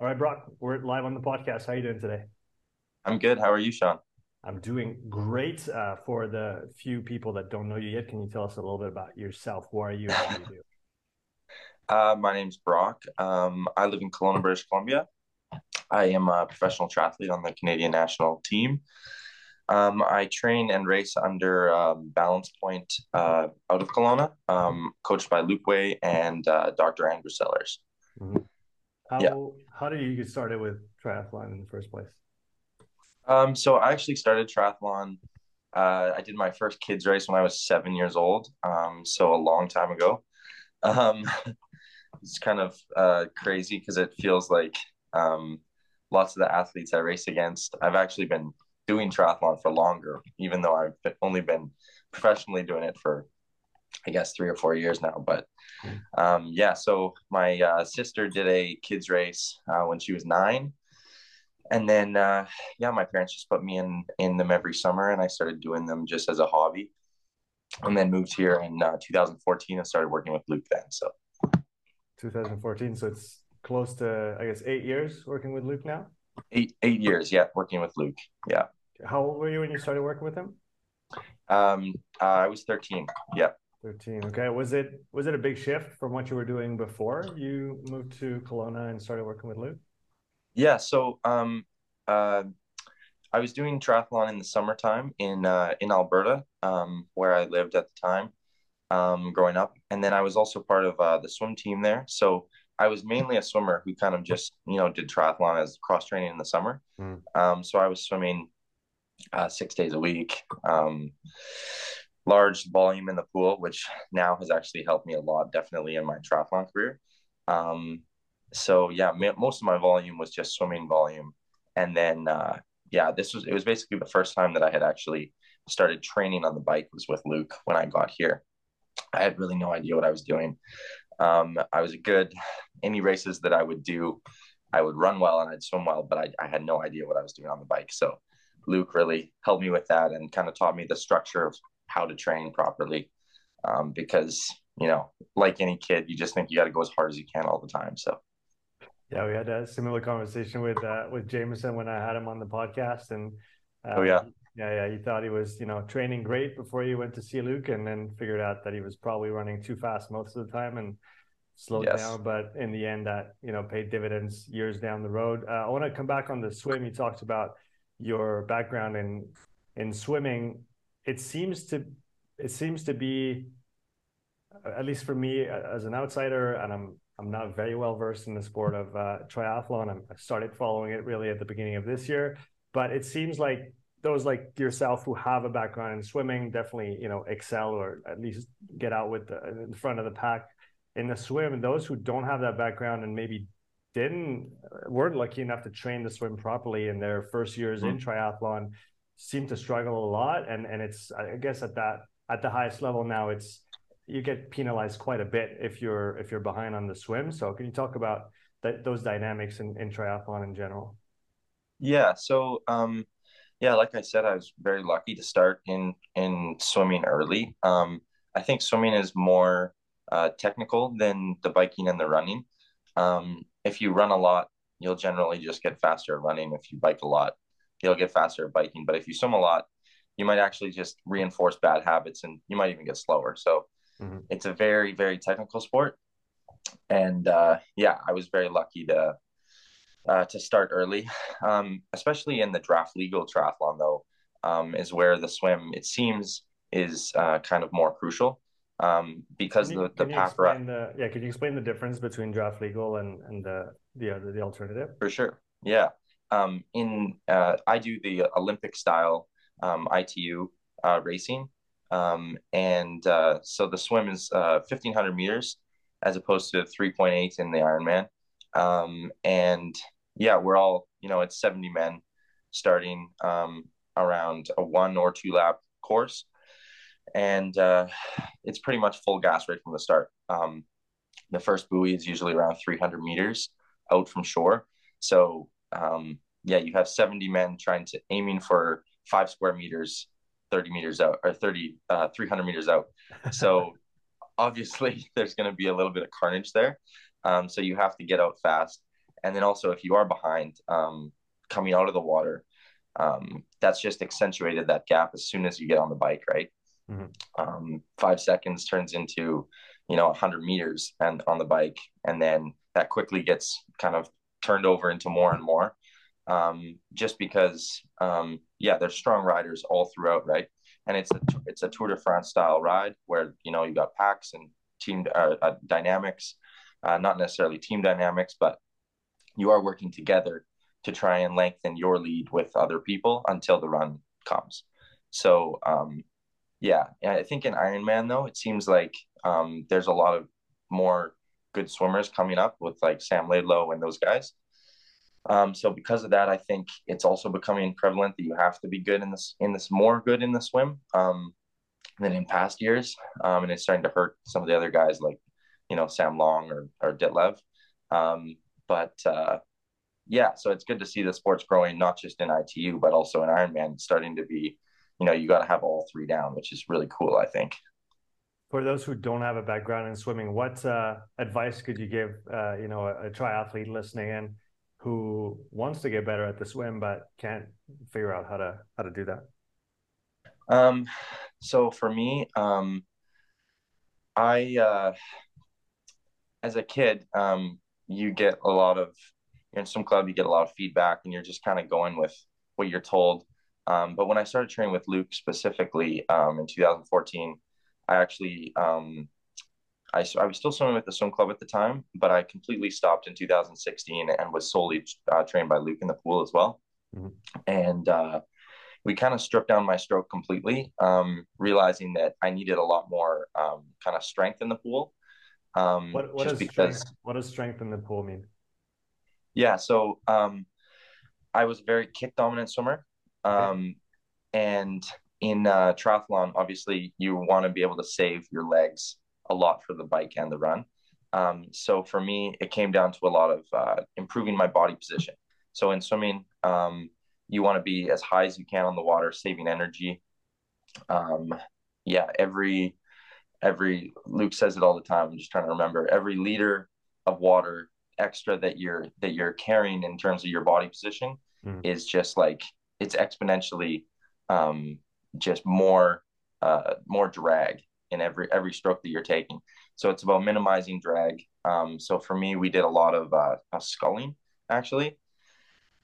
All right, Brock, we're live on the podcast. How are you doing today? I'm good. How are you, Sean? I'm doing great. Uh, for the few people that don't know you yet, can you tell us a little bit about yourself? Who are you what do you do? Uh, my name's Brock. Um, I live in Kelowna, British Columbia. I am a professional triathlete on the Canadian national team. Um, I train and race under um, Balance Point uh, out of Kelowna, um, coached by Luke Way and uh, Dr. Andrew Sellers. Mm-hmm. How, yeah. how did you get started with triathlon in the first place? Um, so I actually started triathlon. Uh, I did my first kids race when I was seven years old. Um, so a long time ago. Um, it's kind of uh, crazy because it feels like um, lots of the athletes I race against, I've actually been doing triathlon for longer, even though I've only been professionally doing it for, I guess, three or four years now. But um, yeah, so my uh, sister did a kids race uh, when she was nine. And then, uh, yeah, my parents just put me in in them every summer, and I started doing them just as a hobby. And then moved here in uh, 2014 and started working with Luke then. So 2014. So it's close to, I guess, eight years working with Luke now. Eight eight years, yeah, working with Luke. Yeah. How old were you when you started working with him? Um, uh, I was 13. Yeah. 13. Okay. Was it was it a big shift from what you were doing before you moved to Kelowna and started working with Luke? Yeah. So um, uh, I was doing triathlon in the summertime in uh, in Alberta, um, where I lived at the time um, growing up. And then I was also part of uh, the swim team there. So I was mainly a swimmer who kind of just, you know, did triathlon as cross training in the summer. Mm. Um, so I was swimming uh, six days a week, um, large volume in the pool, which now has actually helped me a lot, definitely in my triathlon career. Um, so yeah, most of my volume was just swimming volume. And then, uh, yeah, this was, it was basically the first time that I had actually started training on the bike was with Luke when I got here. I had really no idea what I was doing. Um, I was a good. Any races that I would do, I would run well and I'd swim well, but I, I had no idea what I was doing on the bike. So Luke really helped me with that and kind of taught me the structure of how to train properly. Um, because you know, like any kid, you just think you got to go as hard as you can all the time. So. Yeah, we had a similar conversation with uh, with Jameson when I had him on the podcast, and uh, oh yeah, yeah, yeah. He thought he was, you know, training great before he went to see Luke, and then figured out that he was probably running too fast most of the time and slowed yes. down. But in the end, that you know paid dividends years down the road. Uh, I want to come back on the swim. You talked about your background in in swimming. It seems to it seems to be, at least for me as an outsider, and I'm I'm not very well versed in the sport of uh, triathlon. I'm, I started following it really at the beginning of this year, but it seems like those like yourself who have a background in swimming definitely you know excel or at least get out with the in front of the pack in the swim and those who don't have that background and maybe didn't weren't lucky enough to train to swim properly in their first years mm-hmm. in triathlon seem to struggle a lot and and it's i guess at that at the highest level now it's you get penalized quite a bit if you're if you're behind on the swim so can you talk about that those dynamics in, in triathlon in general yeah so um yeah, like I said, I was very lucky to start in in swimming early. Um, I think swimming is more uh, technical than the biking and the running. Um, if you run a lot, you'll generally just get faster running. If you bike a lot, you'll get faster at biking. But if you swim a lot, you might actually just reinforce bad habits and you might even get slower. So mm-hmm. it's a very, very technical sport. And uh, yeah, I was very lucky to uh, to start early, um, especially in the draft legal triathlon, though, um, is where the swim, it seems, is uh, kind of more crucial um, because you, the, the path the, yeah, can you explain the difference between draft legal and, and the, the, the alternative? For sure. Yeah. Um, in uh, I do the Olympic style um, ITU uh, racing. Um, and uh, so the swim is 1500 uh, meters as opposed to 3.8 in the Ironman. Um, and yeah, we're all, you know, it's 70 men starting um, around a one or two lap course. And uh, it's pretty much full gas right from the start. Um, the first buoy is usually around 300 meters out from shore. So, um, yeah, you have 70 men trying to aiming for five square meters, 30 meters out, or 30, uh, 300 meters out. So, obviously, there's going to be a little bit of carnage there. Um, so you have to get out fast. and then also if you are behind um, coming out of the water um, that's just accentuated that gap as soon as you get on the bike right mm-hmm. um, five seconds turns into you know 100 meters and on the bike and then that quickly gets kind of turned over into more and more um, just because um, yeah there's strong riders all throughout right and it's a it's a tour de france style ride where you know you got packs and team uh, uh, dynamics uh, not necessarily team dynamics but you are working together to try and lengthen your lead with other people until the run comes. So, um, yeah, I think in Ironman though, it seems like um, there's a lot of more good swimmers coming up with like Sam Laidlow and those guys. Um, so because of that, I think it's also becoming prevalent that you have to be good in this in this more good in the swim um, than in past years, um, and it's starting to hurt some of the other guys like you know Sam Long or or Ditlev. Um, but uh, yeah, so it's good to see the sports growing, not just in ITU, but also in Ironman, starting to be, you know, you got to have all three down, which is really cool, I think. For those who don't have a background in swimming, what uh, advice could you give, uh, you know, a, a triathlete listening in who wants to get better at the swim but can't figure out how to how to do that? Um, so for me, um, I uh, as a kid, um, you get a lot of you're in some club, you get a lot of feedback, and you're just kind of going with what you're told. Um, but when I started training with Luke specifically um, in 2014, I actually um, I, I was still swimming with the swim club at the time, but I completely stopped in 2016 and was solely uh, trained by Luke in the pool as well. Mm-hmm. And uh, we kind of stripped down my stroke completely, um, realizing that I needed a lot more um, kind of strength in the pool. Um, what, what, just because, strength, what does strength in the pool mean? Yeah, so um, I was a very kick dominant swimmer. Um, and in uh, triathlon, obviously, you want to be able to save your legs a lot for the bike and the run. Um, so for me, it came down to a lot of uh, improving my body position. So in swimming, um, you want to be as high as you can on the water, saving energy. Um, yeah, every every Luke says it all the time. I'm just trying to remember every liter of water extra that you're that you're carrying in terms of your body position mm. is just like it's exponentially um, just more uh, more drag in every every stroke that you're taking. So it's about minimizing drag. Um, so for me, we did a lot of uh, sculling actually,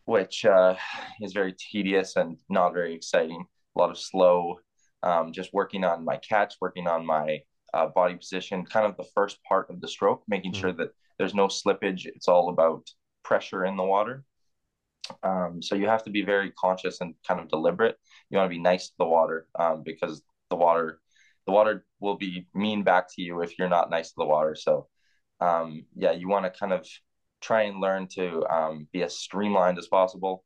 which uh, is very tedious and not very exciting. A lot of slow, um, just working on my catch, working on my uh, body position, kind of the first part of the stroke, making mm. sure that there's no slippage. It's all about pressure in the water. Um, so you have to be very conscious and kind of deliberate. You want to be nice to the water um, because the water, the water will be mean back to you if you're not nice to the water. So um, yeah, you want to kind of try and learn to um, be as streamlined as possible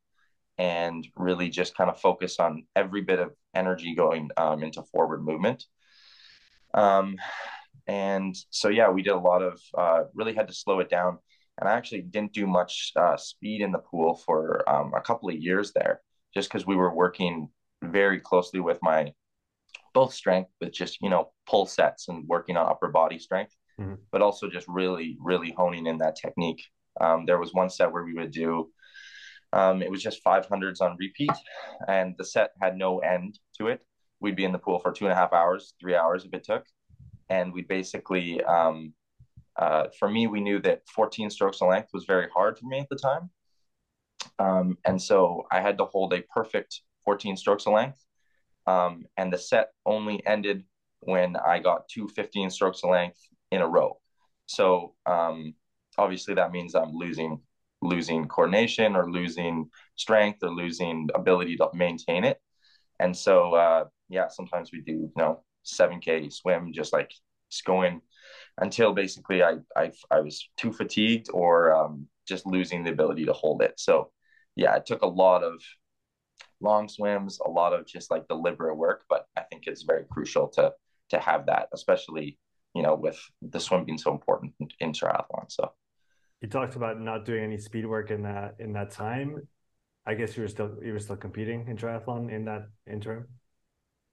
and really just kind of focus on every bit of energy going um, into forward movement. Um, and so, yeah, we did a lot of, uh, really had to slow it down. And I actually didn't do much uh, speed in the pool for um, a couple of years there, just because we were working very closely with my both strength, with just, you know, pull sets and working on upper body strength, mm-hmm. but also just really, really honing in that technique. Um, there was one set where we would do, um, it was just 500s on repeat, and the set had no end to it. We'd be in the pool for two and a half hours, three hours if it took and we basically um, uh, for me we knew that 14 strokes of length was very hard for me at the time. Um, and so i had to hold a perfect 14 strokes of length. Um, and the set only ended when i got two 15 strokes of length in a row. So um, obviously that means i'm losing losing coordination or losing strength or losing ability to maintain it. And so uh, yeah sometimes we do you know 7K swim, just like just going until basically I I, I was too fatigued or um, just losing the ability to hold it. So yeah, it took a lot of long swims, a lot of just like deliberate work, but I think it's very crucial to to have that, especially you know with the swim being so important in, in triathlon. So you talked about not doing any speed work in that in that time. I guess you were still you were still competing in triathlon in that interim.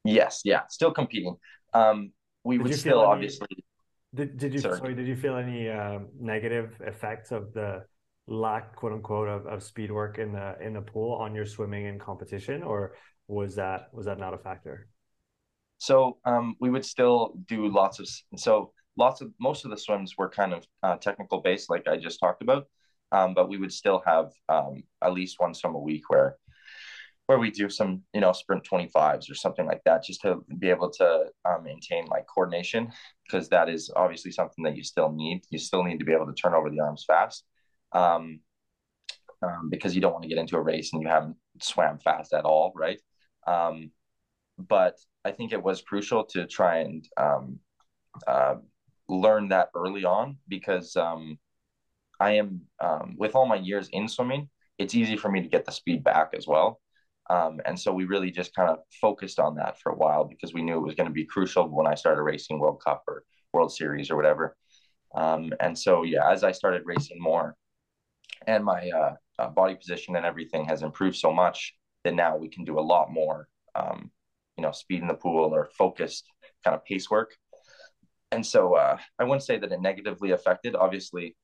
Yes, yeah, still competing. Um, we did would still obviously. Did, did you sorry. sorry. Did you feel any uh, negative effects of the lack, quote unquote, of, of speed work in the in the pool on your swimming and competition, or was that was that not a factor? So um, we would still do lots of so lots of most of the swims were kind of uh, technical based, like I just talked about. Um, but we would still have um, at least one swim a week where where we do some you know sprint 25s or something like that just to be able to um, maintain like coordination because that is obviously something that you still need. You still need to be able to turn over the arms fast um, um, because you don't want to get into a race and you haven't swam fast at all right? Um, but i think it was crucial to try and um, uh, learn that early on because um, i am with all my years in swimming it's easy for me to get the speed back as well um, and so we really just kind of focused on that for a while because we knew it was going to be crucial when I started racing World Cup or World Series or whatever. Um, and so, yeah, as I started racing more and my uh, uh, body position and everything has improved so much that now we can do a lot more, um, you know, speed in the pool or focused kind of pace work. And so uh, I wouldn't say that it negatively affected. Obviously,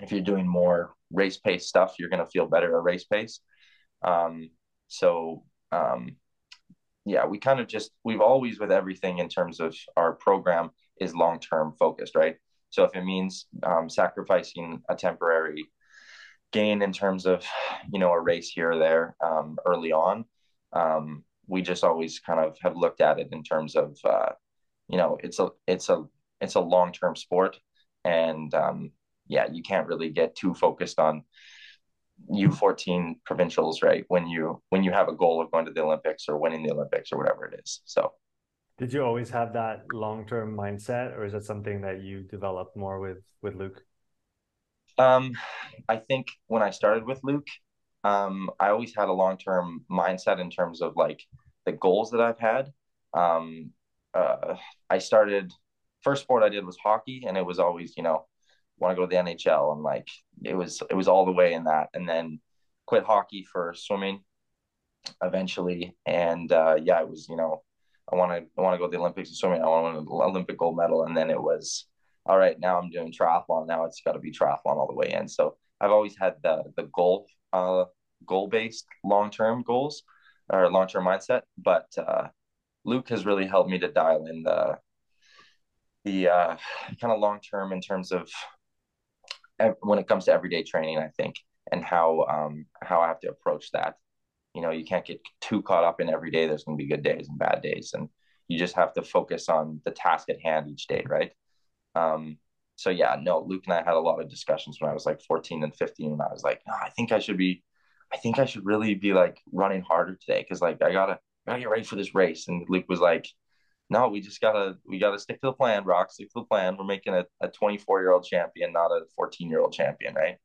if you're doing more race pace stuff, you're going to feel better at race pace. Um, so um, yeah, we kind of just we've always with everything in terms of our program is long term focused, right? So if it means um, sacrificing a temporary gain in terms of you know a race here or there um, early on, um, we just always kind of have looked at it in terms of uh, you know it's a it's a it's a long term sport, and um, yeah, you can't really get too focused on U14 provincials, right? When you when you have a goal of going to the Olympics or winning the Olympics or whatever it is. So did you always have that long-term mindset or is it something that you developed more with with Luke? Um I think when I started with Luke, um I always had a long-term mindset in terms of like the goals that I've had. Um uh I started first sport I did was hockey and it was always, you know, want to go to the NHL and like it was it was all the way in that. And then quit hockey for swimming eventually. And uh yeah it was you know I want to I want to go to the Olympics in swimming. I want an Olympic gold medal. And then it was all right now I'm doing triathlon. Now it's got to be triathlon all the way in. So I've always had the the goal uh goal based long term goals or long term mindset. But uh Luke has really helped me to dial in the the uh, kind of long term in terms of when it comes to everyday training, I think, and how um, how I have to approach that. You know, you can't get too caught up in every day. There's going to be good days and bad days, and you just have to focus on the task at hand each day, right? Um, so yeah, no, Luke and I had a lot of discussions when I was like 14 and 15, and I was like, no, I think I should be, I think I should really be like running harder today because like I gotta, I gotta get ready for this race. And Luke was like, no, we just gotta we gotta stick to the plan, Brock. Stick to the plan. We're making a, a 24 year old champion, not a 14 year old champion, right?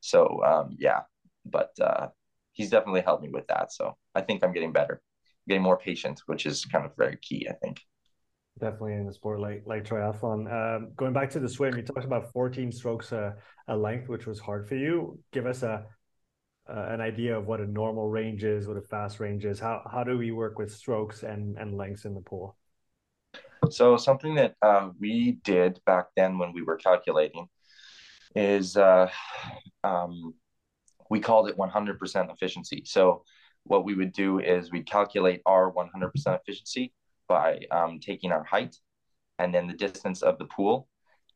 So um, yeah, but uh, he's definitely helped me with that. So I think I'm getting better, getting more patient, which is kind of very key, I think. Definitely in the sport like like triathlon. Um, going back to the swim, you talked about 14 strokes a, a length, which was hard for you. Give us a uh, an idea of what a normal range is, what a fast range is. How how do we work with strokes and and lengths in the pool? So something that uh, we did back then when we were calculating is uh, um, we called it 100% efficiency. So what we would do is we'd calculate our 100% efficiency by um, taking our height and then the distance of the pool.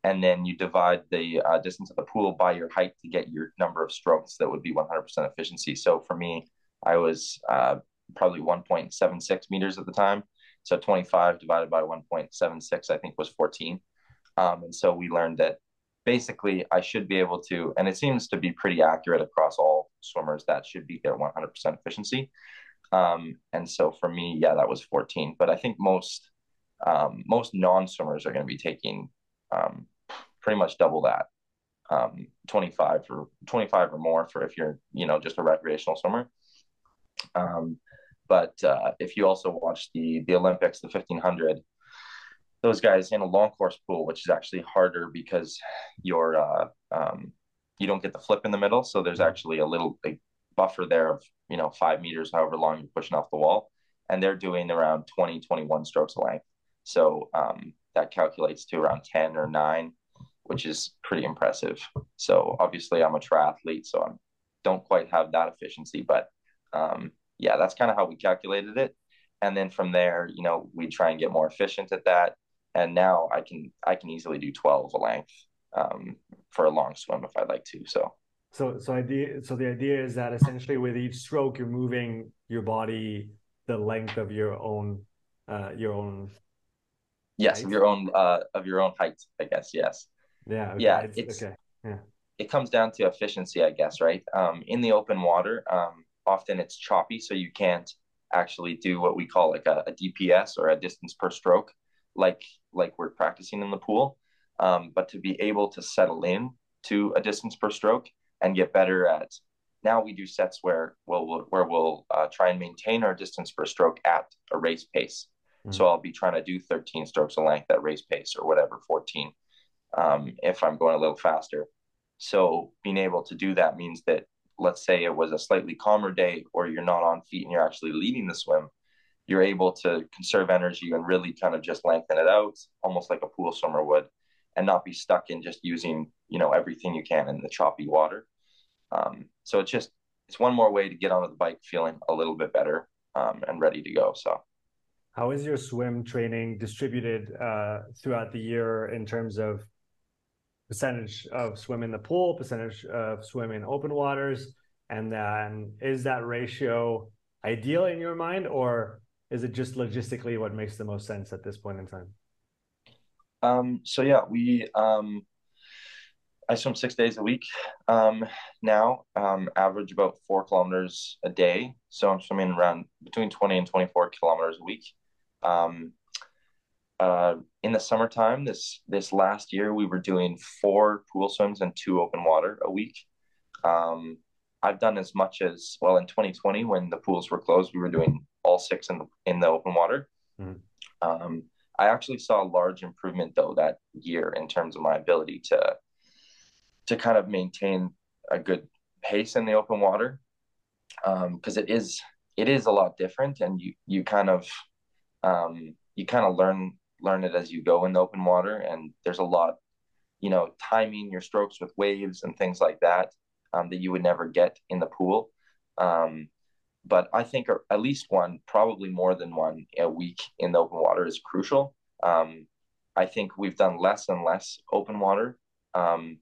And then you divide the uh, distance of the pool by your height to get your number of strokes that would be 100% efficiency. So for me i was uh, probably 1.76 meters at the time so 25 divided by 1.76 i think was 14 um, and so we learned that basically i should be able to and it seems to be pretty accurate across all swimmers that should be their 100% efficiency um, and so for me yeah that was 14 but i think most um, most non-swimmers are going to be taking um, pretty much double that. Um, 25 for 25 or more for if you're, you know, just a recreational swimmer. But uh, if you also watch the the Olympics, the 1500, those guys in a long course pool, which is actually harder because you're uh, um, you don't get the flip in the middle, so there's actually a little a buffer there of you know five meters, however long you're pushing off the wall, and they're doing around 20, 21 strokes a length. So um, that calculates to around 10 or 9 which is pretty impressive. So obviously, I'm a triathlete, so I don't quite have that efficiency, but um, yeah, that's kind of how we calculated it. And then from there, you know, we try and get more efficient at that. And now I can I can easily do 12 a length um, for a long swim if I'd like to. So so so idea so the idea is that essentially with each stroke you're moving your body the length of your own uh your own yes height? of your own uh of your own height i guess yes yeah okay. yeah it's, it's, okay yeah it comes down to efficiency i guess right um in the open water um often it's choppy so you can't actually do what we call like a, a dps or a distance per stroke like like we're practicing in the pool um, but to be able to settle in to a distance per stroke and get better at now we do sets where we'll where we'll uh, try and maintain our distance per stroke at a race pace. Mm-hmm. So I'll be trying to do 13 strokes a length at race pace or whatever, 14, um, if I'm going a little faster. So being able to do that means that let's say it was a slightly calmer day or you're not on feet and you're actually leading the swim, you're able to conserve energy and really kind of just lengthen it out, almost like a pool swimmer would, and not be stuck in just using, you know, everything you can in the choppy water. Um, so it's just it's one more way to get onto the bike feeling a little bit better um, and ready to go. So, how is your swim training distributed uh, throughout the year in terms of percentage of swim in the pool, percentage of swim in open waters, and then is that ratio ideal in your mind, or is it just logistically what makes the most sense at this point in time? Um, so yeah, we um, I swim six days a week um, now, um, average about four kilometers a day. So I'm swimming around between 20 and 24 kilometers a week. Um, uh, in the summertime, this this last year, we were doing four pool swims and two open water a week. Um, I've done as much as well in 2020 when the pools were closed. We were doing all six in the in the open water. Mm. I actually saw a large improvement though that year in terms of my ability to to kind of maintain a good pace in the open water because um, it is it is a lot different and you you kind of um, you kind of learn learn it as you go in the open water and there's a lot you know timing your strokes with waves and things like that um, that you would never get in the pool. Um, but i think at least one probably more than one a week in the open water is crucial. Um, i think we've done less and less open water um,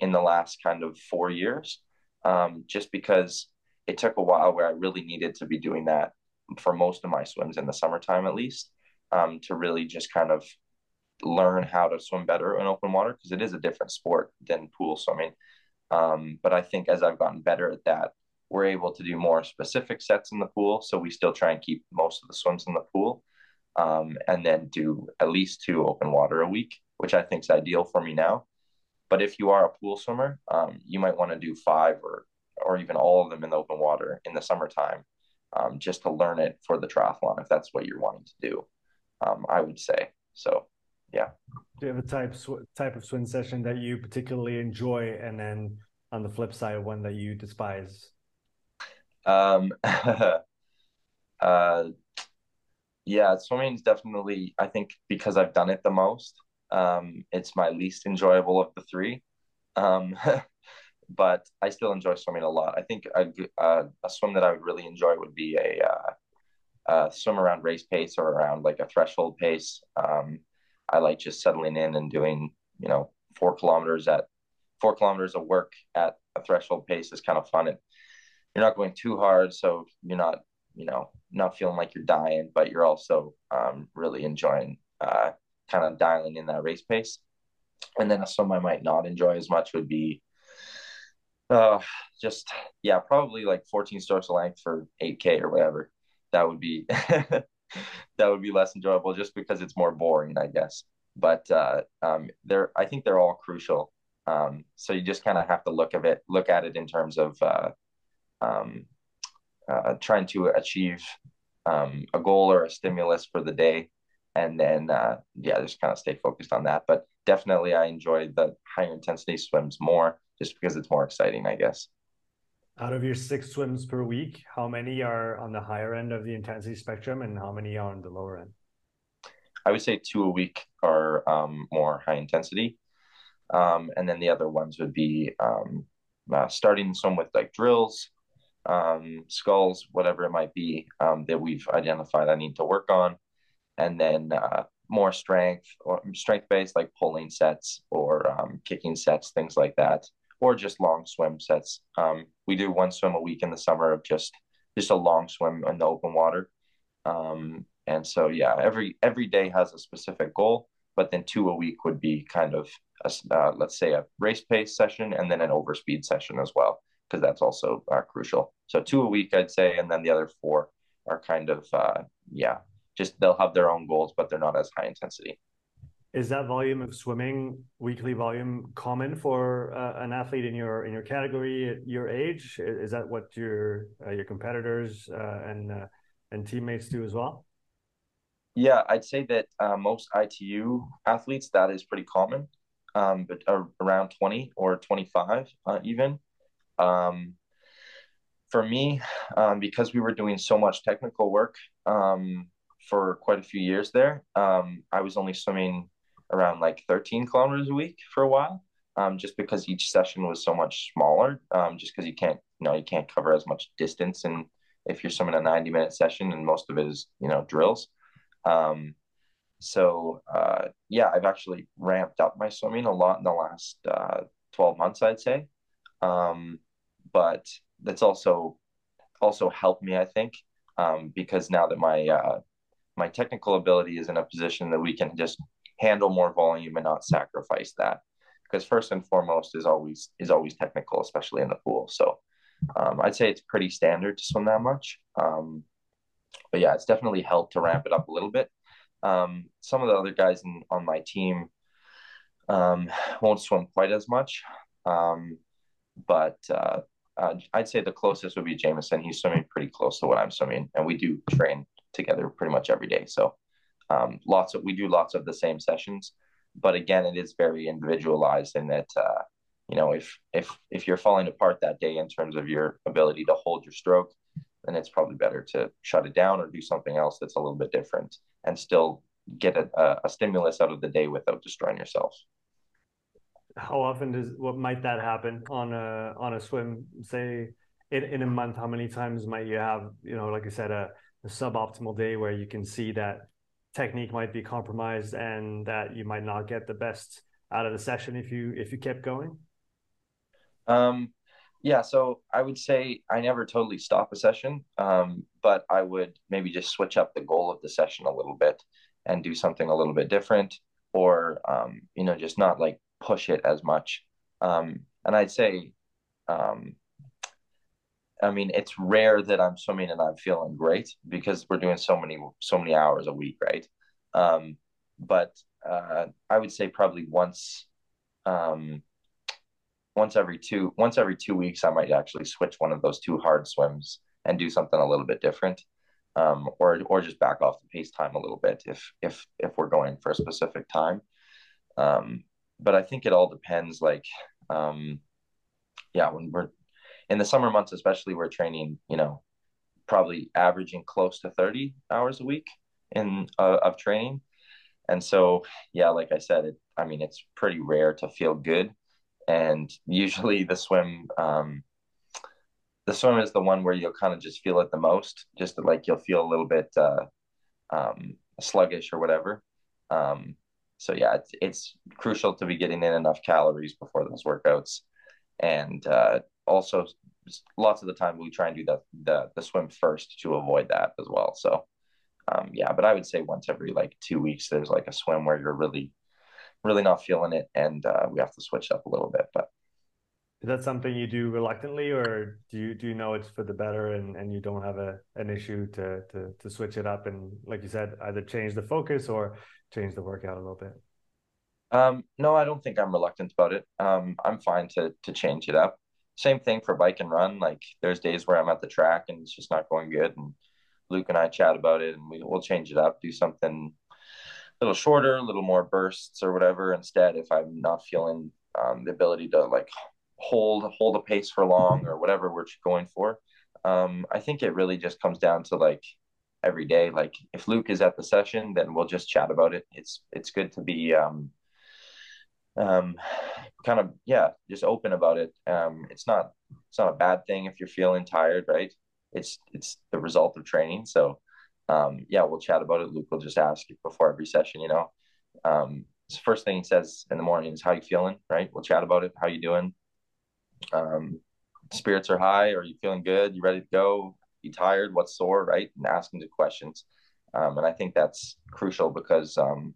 in the last kind of four years, um, just because it took a while where I really needed to be doing that for most of my swims in the summertime, at least, um, to really just kind of learn how to swim better in open water because it is a different sport than pool swimming. Um, but I think as I've gotten better at that, we're able to do more specific sets in the pool. So we still try and keep most of the swims in the pool um, and then do at least two open water a week, which I think is ideal for me now. But if you are a pool swimmer, um, you might want to do five or or even all of them in the open water in the summertime, um, just to learn it for the triathlon if that's what you're wanting to do. Um, I would say so. Yeah. Do you have a type type of swim session that you particularly enjoy, and then on the flip side, one that you despise? Um, uh, yeah, swimming is definitely. I think because I've done it the most, um, it's my least enjoyable of the three. Um, but I still enjoy swimming a lot. I think a, a, a swim that I would really enjoy would be a, uh, a swim around race pace or around like a threshold pace. Um, I like just settling in and doing, you know, four kilometers at four kilometers of work at a threshold pace is kind of fun. And you're not going too hard, so you're not, you know, not feeling like you're dying, but you're also um, really enjoying uh, kind of dialing in that race pace. And then some I might not enjoy as much would be uh just yeah, probably like 14 strokes of length for 8k or whatever. That would be that would be less enjoyable just because it's more boring, I guess. But uh um they're I think they're all crucial. Um so you just kind of have to look at it look at it in terms of uh um uh, trying to achieve um, a goal or a stimulus for the day and then uh, yeah, just kind of stay focused on that. But definitely, I enjoy the higher intensity swims more, just because it's more exciting, I guess. Out of your six swims per week, how many are on the higher end of the intensity spectrum, and how many are on the lower end? I would say two a week are um, more high intensity. Um, and then the other ones would be um, uh, starting some with like drills, um, sculls, whatever it might be um, that we've identified I need to work on, and then uh, more strength or strength based like pulling sets or um, kicking sets, things like that, or just long swim sets. Um, we do one swim a week in the summer of just just a long swim in the open water. Um, and so yeah, every every day has a specific goal, but then two a week would be kind of a, uh, let's say a race pace session and then an overspeed session as well because that's also uh, crucial. So two a week, I'd say, and then the other four are kind of uh, yeah, just they'll have their own goals, but they're not as high intensity. Is that volume of swimming, weekly volume, common for uh, an athlete in your in your category at your age? Is that what your uh, your competitors uh, and uh, and teammates do as well? Yeah, I'd say that uh, most ITU athletes that is pretty common, um, but around twenty or twenty five uh, even. Um, for me, um, because we were doing so much technical work um, for quite a few years there, um, I was only swimming around like 13 kilometers a week for a while, um, just because each session was so much smaller. Um, just because you can't, you know, you can't cover as much distance, and if you're swimming a 90 minute session, and most of it is, you know, drills. Um, so uh, yeah, I've actually ramped up my swimming a lot in the last uh, 12 months, I'd say. Um, but that's also also helped me, I think, um, because now that my uh, my technical ability is in a position that we can just handle more volume and not sacrifice that. Because first and foremost is always is always technical especially in the pool. So um, i'd say it's pretty standard to swim that much. Um, but yeah it's definitely helped to ramp it up a little bit. Um, some of the other guys in, on my team um, won't swim quite as much. Um, but uh, uh, I'd say the closest would be Jameson. He's swimming pretty close to what I'm swimming, and we do train together pretty much every day. So um, lots of we do lots of the same sessions, but again, it is very individualized in that uh, you know if if if you're falling apart that day in terms of your ability to hold your stroke, then it's probably better to shut it down or do something else that's a little bit different and still get a, a stimulus out of the day without destroying yourself. How often does what might that happen on a on a swim? Say in, in a month, how many times might you have, you know, like I said, a, a suboptimal day where you can see that technique might be compromised and that you might not get the best out of the session if you if you kept going? Um, yeah, so I would say I never totally stop a session, um, but I would maybe just switch up the goal of the session a little bit and do something a little bit different, or um, you know, just not like push it as much. Um, and I'd say, um, I mean, it's rare that I'm swimming and I'm feeling great because we're doing so many so many hours a week, right? Um, but uh, I would say probably once, um, once every two once every two weeks, I might actually switch one of those two hard swims and do something a little bit different, um, or or just back off the pace time a little bit if if if we're going for a specific time. Um, but I think it all depends. Like, um, yeah, when we're in the summer months, especially, we're training, you know, probably averaging close to 30 hours a week in uh, of training. And so, yeah, like I said, it, I mean, it's pretty rare to feel good. And usually the swim, um, the swim is the one where you'll kind of just feel it the most, just like you'll feel a little bit uh, um, sluggish or whatever. Um, so yeah, it's, it's crucial to be getting in enough calories before those workouts. And uh, also lots of the time we try and do the, the the swim first to avoid that as well. So um, yeah, but I would say once every like two weeks there's like a swim where you're really really not feeling it and uh, we have to switch up a little bit. But is that something you do reluctantly or do you do you know it's for the better and, and you don't have a an issue to, to to switch it up and like you said either change the focus or change the workout a little bit? Um, no, I don't think I'm reluctant about it. Um, I'm fine to to change it up same thing for bike and run. Like there's days where I'm at the track and it's just not going good, and Luke and I chat about it, and we will change it up, do something a little shorter, a little more bursts or whatever. Instead, if I'm not feeling um, the ability to like hold hold a pace for long or whatever we're going for, um, I think it really just comes down to like every day. Like if Luke is at the session, then we'll just chat about it. It's it's good to be um, um, kind of yeah, just open about it. Um, it's not it's not a bad thing if you're feeling tired, right? It's it's the result of training. So um, yeah, we'll chat about it. Luke will just ask you before every session, you know. Um, first thing he says in the morning is how you feeling, right? We'll chat about it. How you doing? Um, spirits are high. Are you feeling good? You ready to go? You tired? What's sore? Right? And asking the questions. Um, and I think that's crucial because um,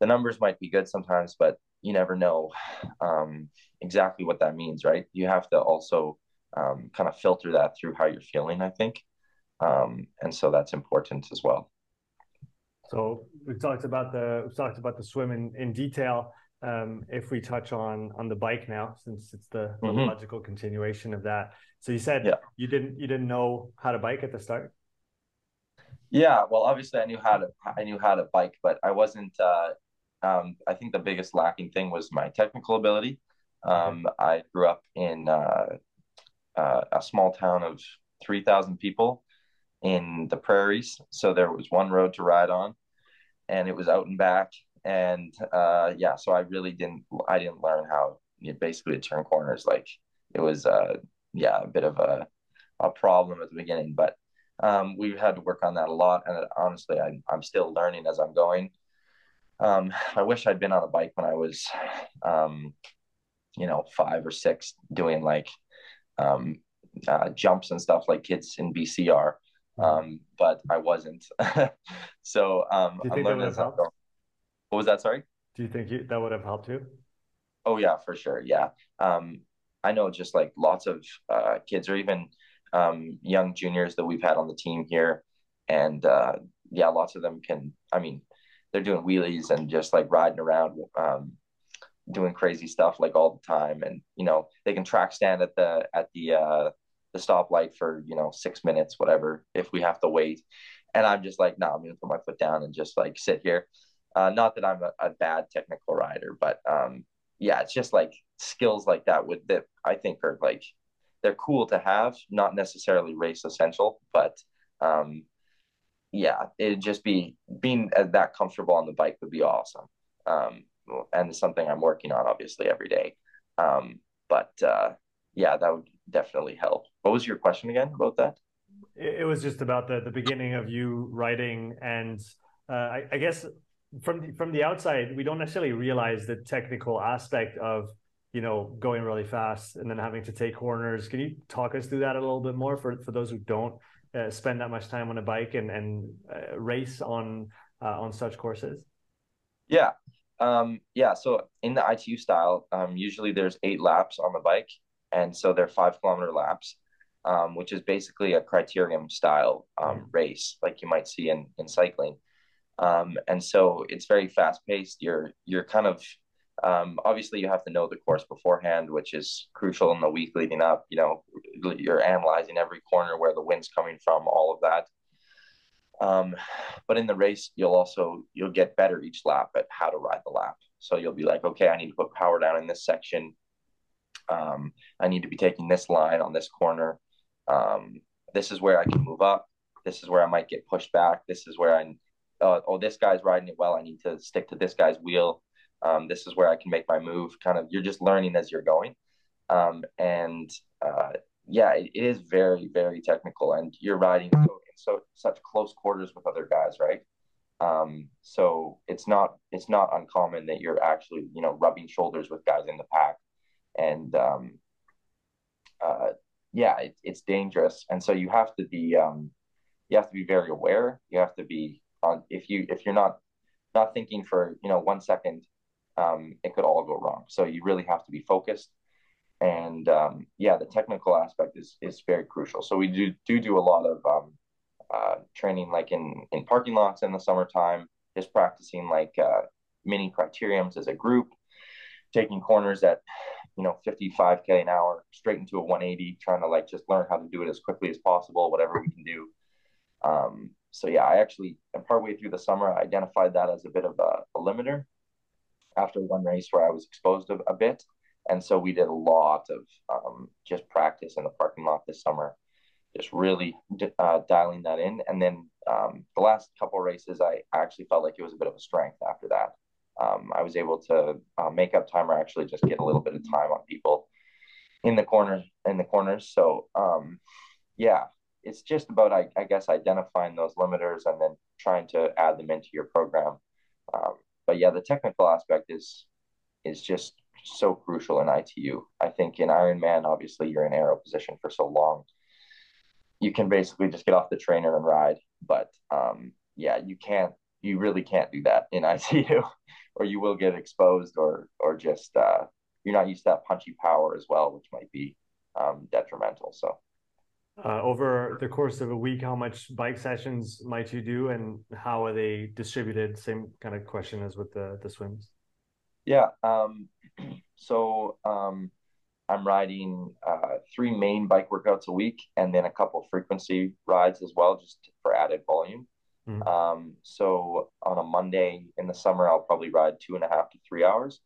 the numbers might be good sometimes, but you never know um, exactly what that means, right? You have to also um, kind of filter that through how you're feeling, I think. Um, and so that's important as well. So we've talked about the we've talked about the swim in, in detail. Um, if we touch on on the bike now, since it's the, the mm-hmm. logical continuation of that. So you said yeah. you didn't you didn't know how to bike at the start. Yeah, well, obviously I knew how to I knew how to bike, but I wasn't. Uh, um, I think the biggest lacking thing was my technical ability. Um, I grew up in uh, uh, a small town of three thousand people in the prairies, so there was one road to ride on, and it was out and back. And uh, yeah, so I really didn't. I didn't learn how you basically to turn corners. Like it was, uh, yeah, a bit of a a problem at the beginning, but um, we've had to work on that a lot. And honestly, I, I'm still learning as I'm going. Um, I wish I'd been on a bike when I was, um, you know, five or six doing like um, uh, jumps and stuff like kids in BC are. Um, but I wasn't. so um, I'm learning as I'm going. What was that? Sorry. Do you think you, that would have helped you? Oh yeah, for sure. Yeah. Um, I know just like lots of uh, kids or even um, young juniors that we've had on the team here. And uh, yeah, lots of them can, I mean, they're doing wheelies and just like riding around, um, doing crazy stuff like all the time. And, you know, they can track stand at the, at the, uh, the stoplight for, you know, six minutes, whatever, if we have to wait. And I'm just like, no, I'm going to put my foot down and just like sit here. Uh, not that I'm a, a bad technical rider, but um, yeah, it's just like skills like that would that I think are like they're cool to have, not necessarily race essential, but um, yeah, it'd just be being that comfortable on the bike would be awesome. Um, and it's something I'm working on obviously every day. Um, but uh, yeah, that would definitely help. What was your question again about that? It was just about the the beginning of you writing, and uh, I, I guess from the, from the outside, we don't necessarily realize the technical aspect of you know, going really fast and then having to take corners. Can you talk us through that a little bit more for, for those who don't uh, spend that much time on a bike and, and uh, race on uh, on such courses? Yeah. Um, yeah. So in the ITU style, um, usually there's eight laps on the bike. And so they're five kilometer laps, um, which is basically a criterium style um, race, like you might see in, in cycling. Um, and so it's very fast paced. You're, you're kind of um, obviously, you have to know the course beforehand, which is crucial in the week leading up. You know, you're analyzing every corner where the wind's coming from, all of that. Um, but in the race, you'll also you'll get better each lap at how to ride the lap. So you'll be like, okay, I need to put power down in this section. Um, I need to be taking this line on this corner. Um, this is where I can move up. This is where I might get pushed back. This is where I, uh, oh, this guy's riding it well. I need to stick to this guy's wheel um, this is where I can make my move. Kind of, you're just learning as you're going. Um, and uh, yeah, it, it is very, very technical, and you're riding so, in so such close quarters with other guys, right? Um, so it's not it's not uncommon that you're actually you know rubbing shoulders with guys in the pack, and um, uh, yeah, it, it's dangerous, and so you have to be um, you have to be very aware. You have to be on if you if you're not not thinking for you know one second um, it could all go wrong. So you really have to be focused. And um, yeah, the technical aspect is is very crucial. So we do do do a lot of um, uh, training, like in in parking lots in the summertime, just practicing like uh, mini criteriums as a group, taking corners at you know 55k an hour straight into a 180, trying to like just learn how to do it as quickly as possible, whatever we can do. Um, so yeah, I actually partway through the summer, I identified that as a bit of a, a limiter after one race where I was exposed a, a bit. And so we did a lot of um, just practice in the parking lot this summer, just really uh, dialing that in. And then um, the last couple races, I actually felt like it was a bit of a strength after that. um, I was able to uh, make up time or actually just get a little bit of time on people in the corners in the corners. So um, yeah, it's just about I, I, guess identifying those limiters and then trying to add them into your program. Um, but yeah, the technical aspect is is just so crucial in ITU. I think in Ironman, obviously you're in aero position for so long, you can basically just get off the trainer and ride. But um, yeah, you can't. You really can't do that in ITU, or you will get exposed, or or just uh, you're not used to that punchy power as well, which might be um, detrimental. So. Uh, over the course of a week, how much bike sessions might you do, and how are they distributed? Same kind of question as with the the swims. Yeah. Um, so um, I'm riding uh, three main bike workouts a week, and then a couple frequency rides as well, just for added volume. Mm. Um, so on a Monday in the summer, I'll probably ride two and a half to three hours.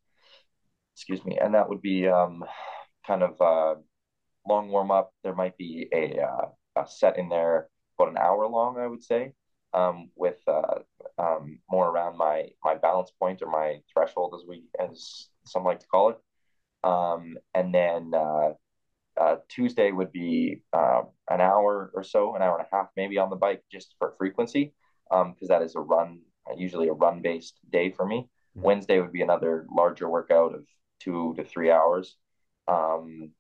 Excuse me, and that would be um, kind of uh, long warm up. There might be a, uh, a set in there about an hour long, I would say, um, with uh, um, more around my my balance point or my threshold, as we as some like to call it. Um, and then uh, uh, Tuesday would be uh, an hour or so, an hour and a half maybe on the bike just for frequency, because um, that is a run, usually a run based day for me. Mm-hmm. Wednesday would be another larger workout of two to three hours. Um,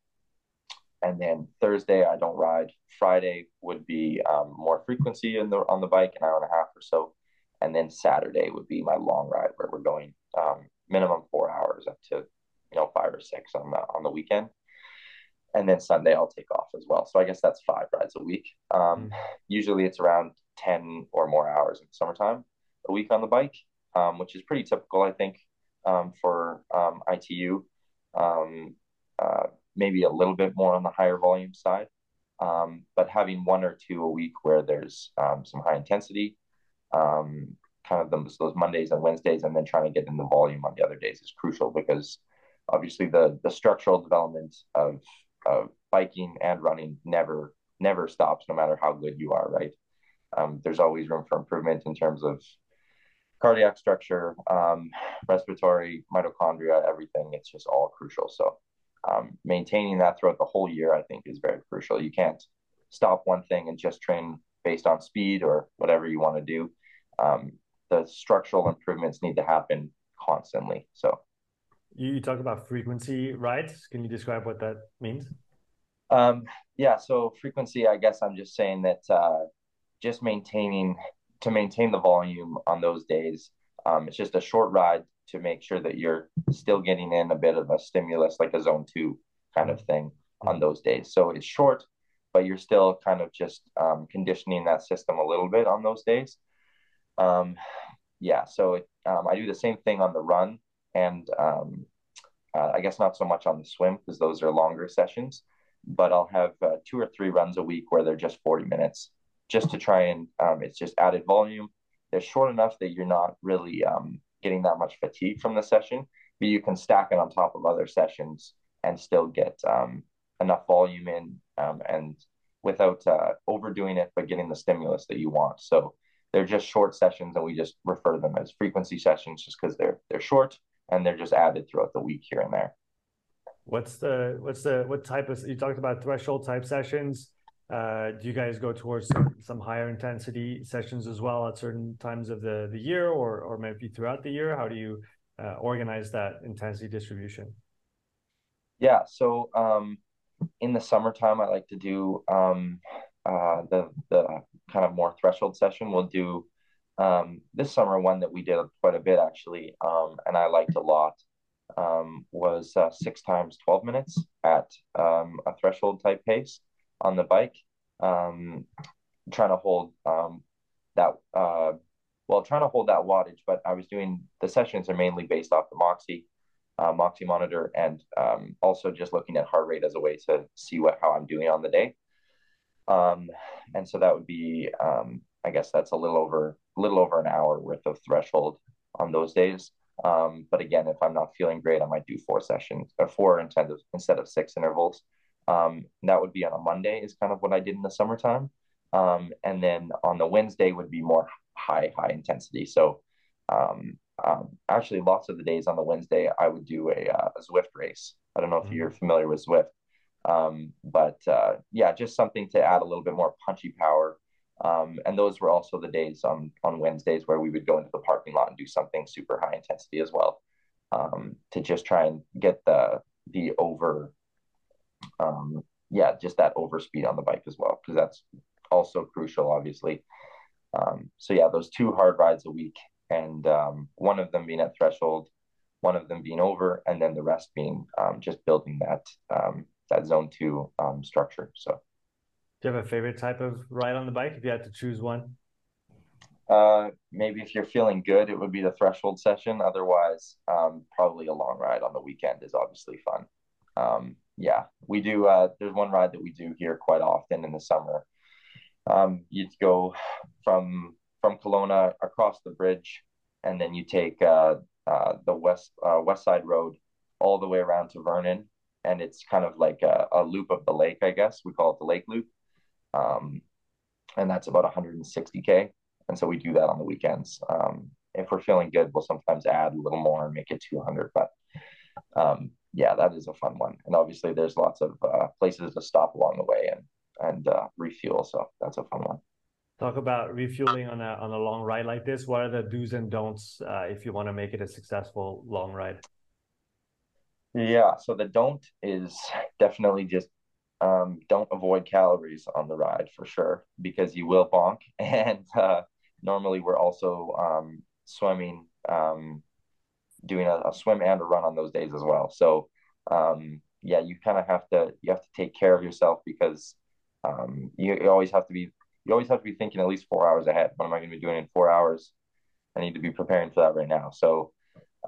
and then Thursday I don't ride. Friday would be um, more frequency in the on the bike, an hour and a half or so, and then Saturday would be my long ride where we're going um, minimum four hours up to you know five or six on the on the weekend, and then Sunday I'll take off as well. So I guess that's five rides a week. Um, mm-hmm. Usually it's around ten or more hours in the summertime a week on the bike, um, which is pretty typical I think um, for um, ITU. Uh, maybe a little bit more on the higher volume side. Um, but having one or two a week where there's um, some high intensity, um, kind of those, those Mondays and Wednesdays, and then trying to get in the volume on the other days is crucial because obviously the the structural development of of biking and running never never stops, no matter how good you are. Right? Um, there's always room for improvement in terms of cardiac structure, um, respiratory, mitochondria, everything. It's just all crucial. So um, maintaining that throughout the whole year, I think, is very crucial. You can't stop one thing and just train based on speed or whatever you want to do. Um, the structural improvements need to happen constantly. So, you talk about frequency rides. Can you describe what that means? Um, yeah, so frequency, I guess I'm just saying that uh, just maintaining to maintain the volume on those days. Um, it's just a short ride to make sure that you're still getting in a bit of a stimulus, like a zone two kind of thing on those days. So it's short, but you're still kind of just um, conditioning that system a little bit on those days. Um, yeah, so it, um, I do the same thing on the run, and um, uh, I guess not so much on the swim because those are longer sessions. But I'll have uh, two or three runs a week where they're just 40 minutes, just to try and um, it's just added volume. They're short enough that you're not really um, getting that much fatigue from the session, but you can stack it on top of other sessions and still get um, enough volume in um, and without uh, overdoing it, but getting the stimulus that you want. So they're just short sessions, and we just refer to them as frequency sessions, just because they're they're short and they're just added throughout the week here and there. What's the what's the what type of you talked about threshold type sessions? Uh, do you guys go towards some, higher intensity sessions as well at certain times of the, the year or, or maybe throughout the year? How do you uh, organize that intensity distribution? Yeah, so um, in the summertime, I like to do um, uh, the, the kind of more threshold session. We'll do um, this summer one that we did quite a bit actually, and I liked a lot was six times 12 minutes at a threshold type pace on the bike, um, trying to hold um, that, uh, well, trying to hold that wattage, but I was doing the sessions are mainly based off the Moxy, uh, Moxy monitor, and um, also just looking at heart rate as a way to see what how I'm doing on the day. Um, and so that would be, um, I guess that's a little over, a little over an hour worth of threshold on those days. Um, but again, if I'm not feeling great, I might do four sessions or four instead of instead of six intervals. Um, that would be on a Monday is kind of what I did in the summertime. Um, and then on the Wednesday would be more high, high intensity. So um, um, actually lots of the days on the Wednesday I would do a, uh, a Zwift race. I don't know if mm-hmm. you're familiar with Zwift, um, but uh, yeah, just something to add a little bit more punchy power. Um, and those were also the days on on Wednesdays where we would go into the parking lot and do something super high intensity as well, um, to just try and get the the over, um, yeah, just that overspeed on the bike as well, because that's also crucial, obviously. Um, so yeah, those two hard rides a week, and um, one of them being at threshold, one of them being over, and then the rest being um, just building that um, that zone two um, structure. So, do you have a favorite type of ride on the bike if you had to choose one? Uh, maybe if you're feeling good, it would be the threshold session. Otherwise, um, probably a long ride on the weekend is obviously fun. Um, yeah, we do. Uh, there's one ride that we do here quite often in the summer. Um, you'd go from from Kelowna across the bridge, and then you take uh, uh, the west uh, west side road all the way around to Vernon, and it's kind of like a, a loop of the lake, I guess we call it the lake loop, um, and that's about 160k, and so we do that on the weekends. Um, if we're feeling good, we'll sometimes add a little more and make it 200, but um, yeah, that is a fun one, and obviously there's lots of uh, places to stop along the way and and uh, refuel, so that's a fun one talk about refueling on a on a long ride like this. What are the do's and don'ts uh, if you want to make it a successful long ride? Yeah, so the don't is definitely just um, don't avoid calories on the ride for sure because you will bonk. And uh, normally we're also um, swimming, um, doing a, a, swim and a run on those days as well. So um, yeah, you kind of have to you have to take care of yourself because um, you, you always have to be you always have to be thinking at least four hours ahead. What am I going to be doing in four hours? I need to be preparing for that right now. So,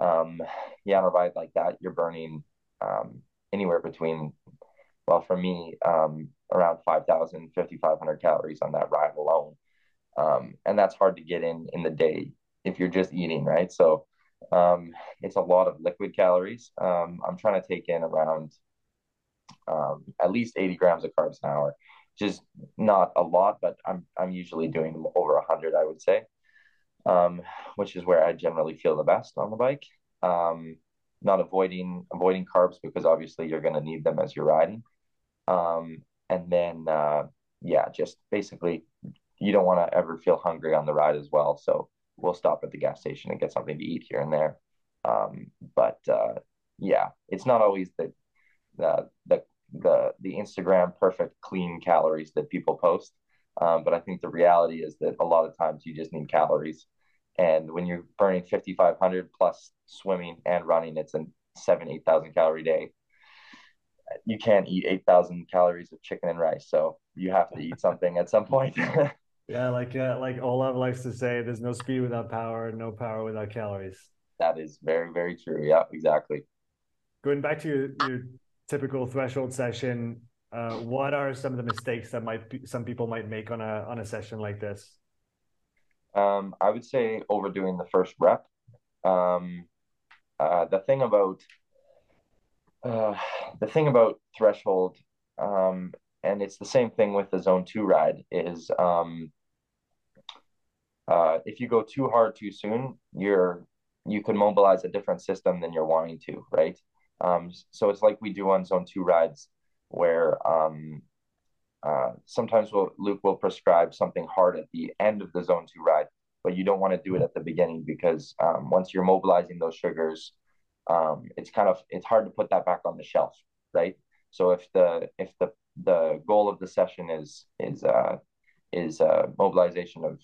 um, yeah, on a ride like that, you're burning um, anywhere between, well, for me, um, around 5,000, 5,500 calories on that ride alone. Um, and that's hard to get in in the day if you're just eating, right? So, um, it's a lot of liquid calories. Um, I'm trying to take in around um, at least 80 grams of carbs an hour just not a lot, but I'm I'm usually doing over a hundred, I would say, um, which is where I generally feel the best on the bike. Um, not avoiding avoiding carbs because obviously you're going to need them as you're riding, um, and then uh, yeah, just basically you don't want to ever feel hungry on the ride as well. So we'll stop at the gas station and get something to eat here and there. Um, but uh, yeah, it's not always the the the the the Instagram perfect clean calories that people post. Um, but I think the reality is that a lot of times you just need calories. And when you're burning 5,500 plus swimming and running, it's a seven, 8,000 calorie day. You can't eat 8,000 calories of chicken and rice. So you have to eat something at some point. yeah. Like, uh, like Olaf likes to say, there's no speed without power, and no power without calories. That is very, very true. Yeah, exactly. Going back to your, your typical threshold session, uh, what are some of the mistakes that might be, some people might make on a on a session like this? Um, I would say overdoing the first rep. Um, uh, the thing about uh, the thing about threshold, um, and it's the same thing with the zone two ride, is um, uh, if you go too hard too soon, you're you could mobilize a different system than you're wanting to, right? Um, so it's like we do on zone two rides where um, uh, sometimes we'll, Luke will prescribe something hard at the end of the zone two ride, but you don't want to do it at the beginning because um, once you're mobilizing those sugars, um, it's kind of it's hard to put that back on the shelf, right? So if the if the the goal of the session is is uh, is uh, mobilization of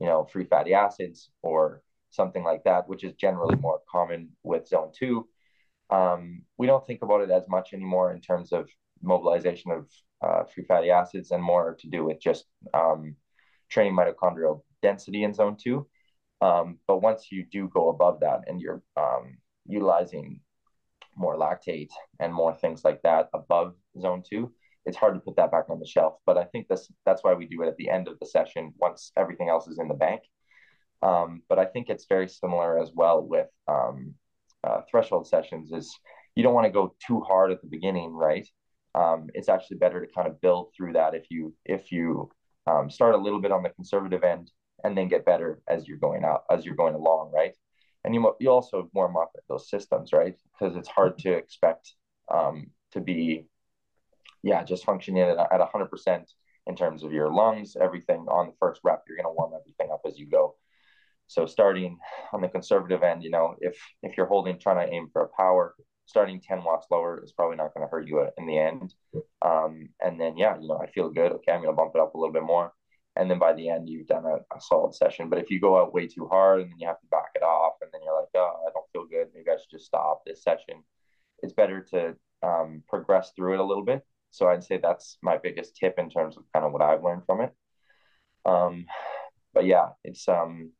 you know free fatty acids or something like that, which is generally more common with zone two um, we don't think about it as much anymore in terms of mobilization of uh, free fatty acids and more to do with just um, training mitochondrial density in zone two. Um, but once you do go above that and you're um, utilizing more lactate and more things like that above zone two, it's hard to put that back on the shelf. But I think this that's why we do it at the end of the session once everything else is in the bank. Um, but I think it's very similar as well with um, uh, threshold sessions is you don't want to go too hard at the beginning, right? Um, it's actually better to kind of build through that if you if you um, start a little bit on the conservative end and then get better as you're going out as you're going along, right? and you you also warm up those systems, right? Because it's hard to expect um, to be, yeah, just functioning at at hundred percent in terms of your lungs, everything on the first rep. You're going to warm everything up as you go. So starting on the conservative end, you know, if if you're holding trying to aim for a power, starting 10 watts lower is probably not going to hurt you in the end. Um, and then yeah, you know, I feel good. Okay, I'm going to bump it up a little bit more and then by the end you've done a, a, solid session. But if you go out way too hard and then you have to back it off, and then you're like, oh, I don't feel good, maybe I should just stop this session. It's better to um, progress through it a little bit. So I'd say that's my biggest tip in terms of kind of what I've learned from it. Um, but yeah, it's um,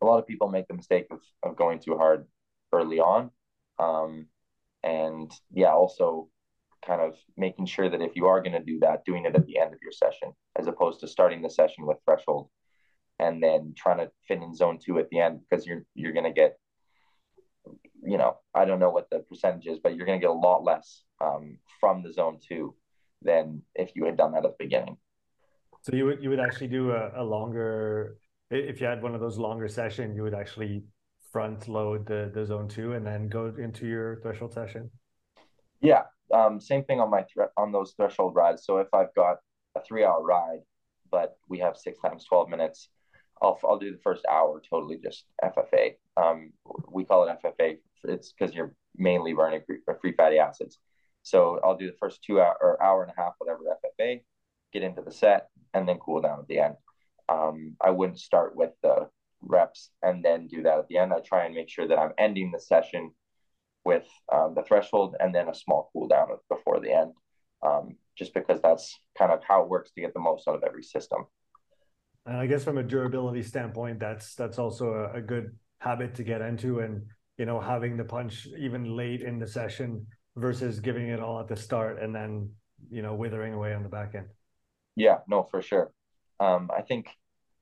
a lot of people make the mistake of, of going too hard early on. Um, and yeah, also kind of making sure that if you are going to do that, doing it at the end of your session, as opposed to starting the session with threshold and then trying to fit in zone two at the end because you're you're going to get, you know, I don't know what the percentage is, but you're going to get a lot less um, from the zone two than if you had done that at the beginning. So you would you would actually do a, a longer if you had one of those longer session, you would actually front load the, the zone two and then go into your threshold session. Yeah, um, same thing on my on those threshold rides. So if I've got a three hour ride, but we have six times twelve minutes, I'll I'll do the first hour totally just FFA. Um, we call it FFA. It's because you're mainly burning free, free fatty acids. So I'll do the first two hour or hour and a half, whatever FFA, get into the set, and then cool down at the end. Um, I wouldn't start with the reps and then do that at the end. I try and make sure that I'm ending the session with um, the threshold and then a small cool down before the end, um, just because that's kind of how it works to get the most out of every system. And I guess from a durability standpoint, that's that's also a, a good habit to get into, and you know having the punch even late in the session versus giving it all at the start and then you know withering away on the back end. Yeah, no, for sure. Um, I think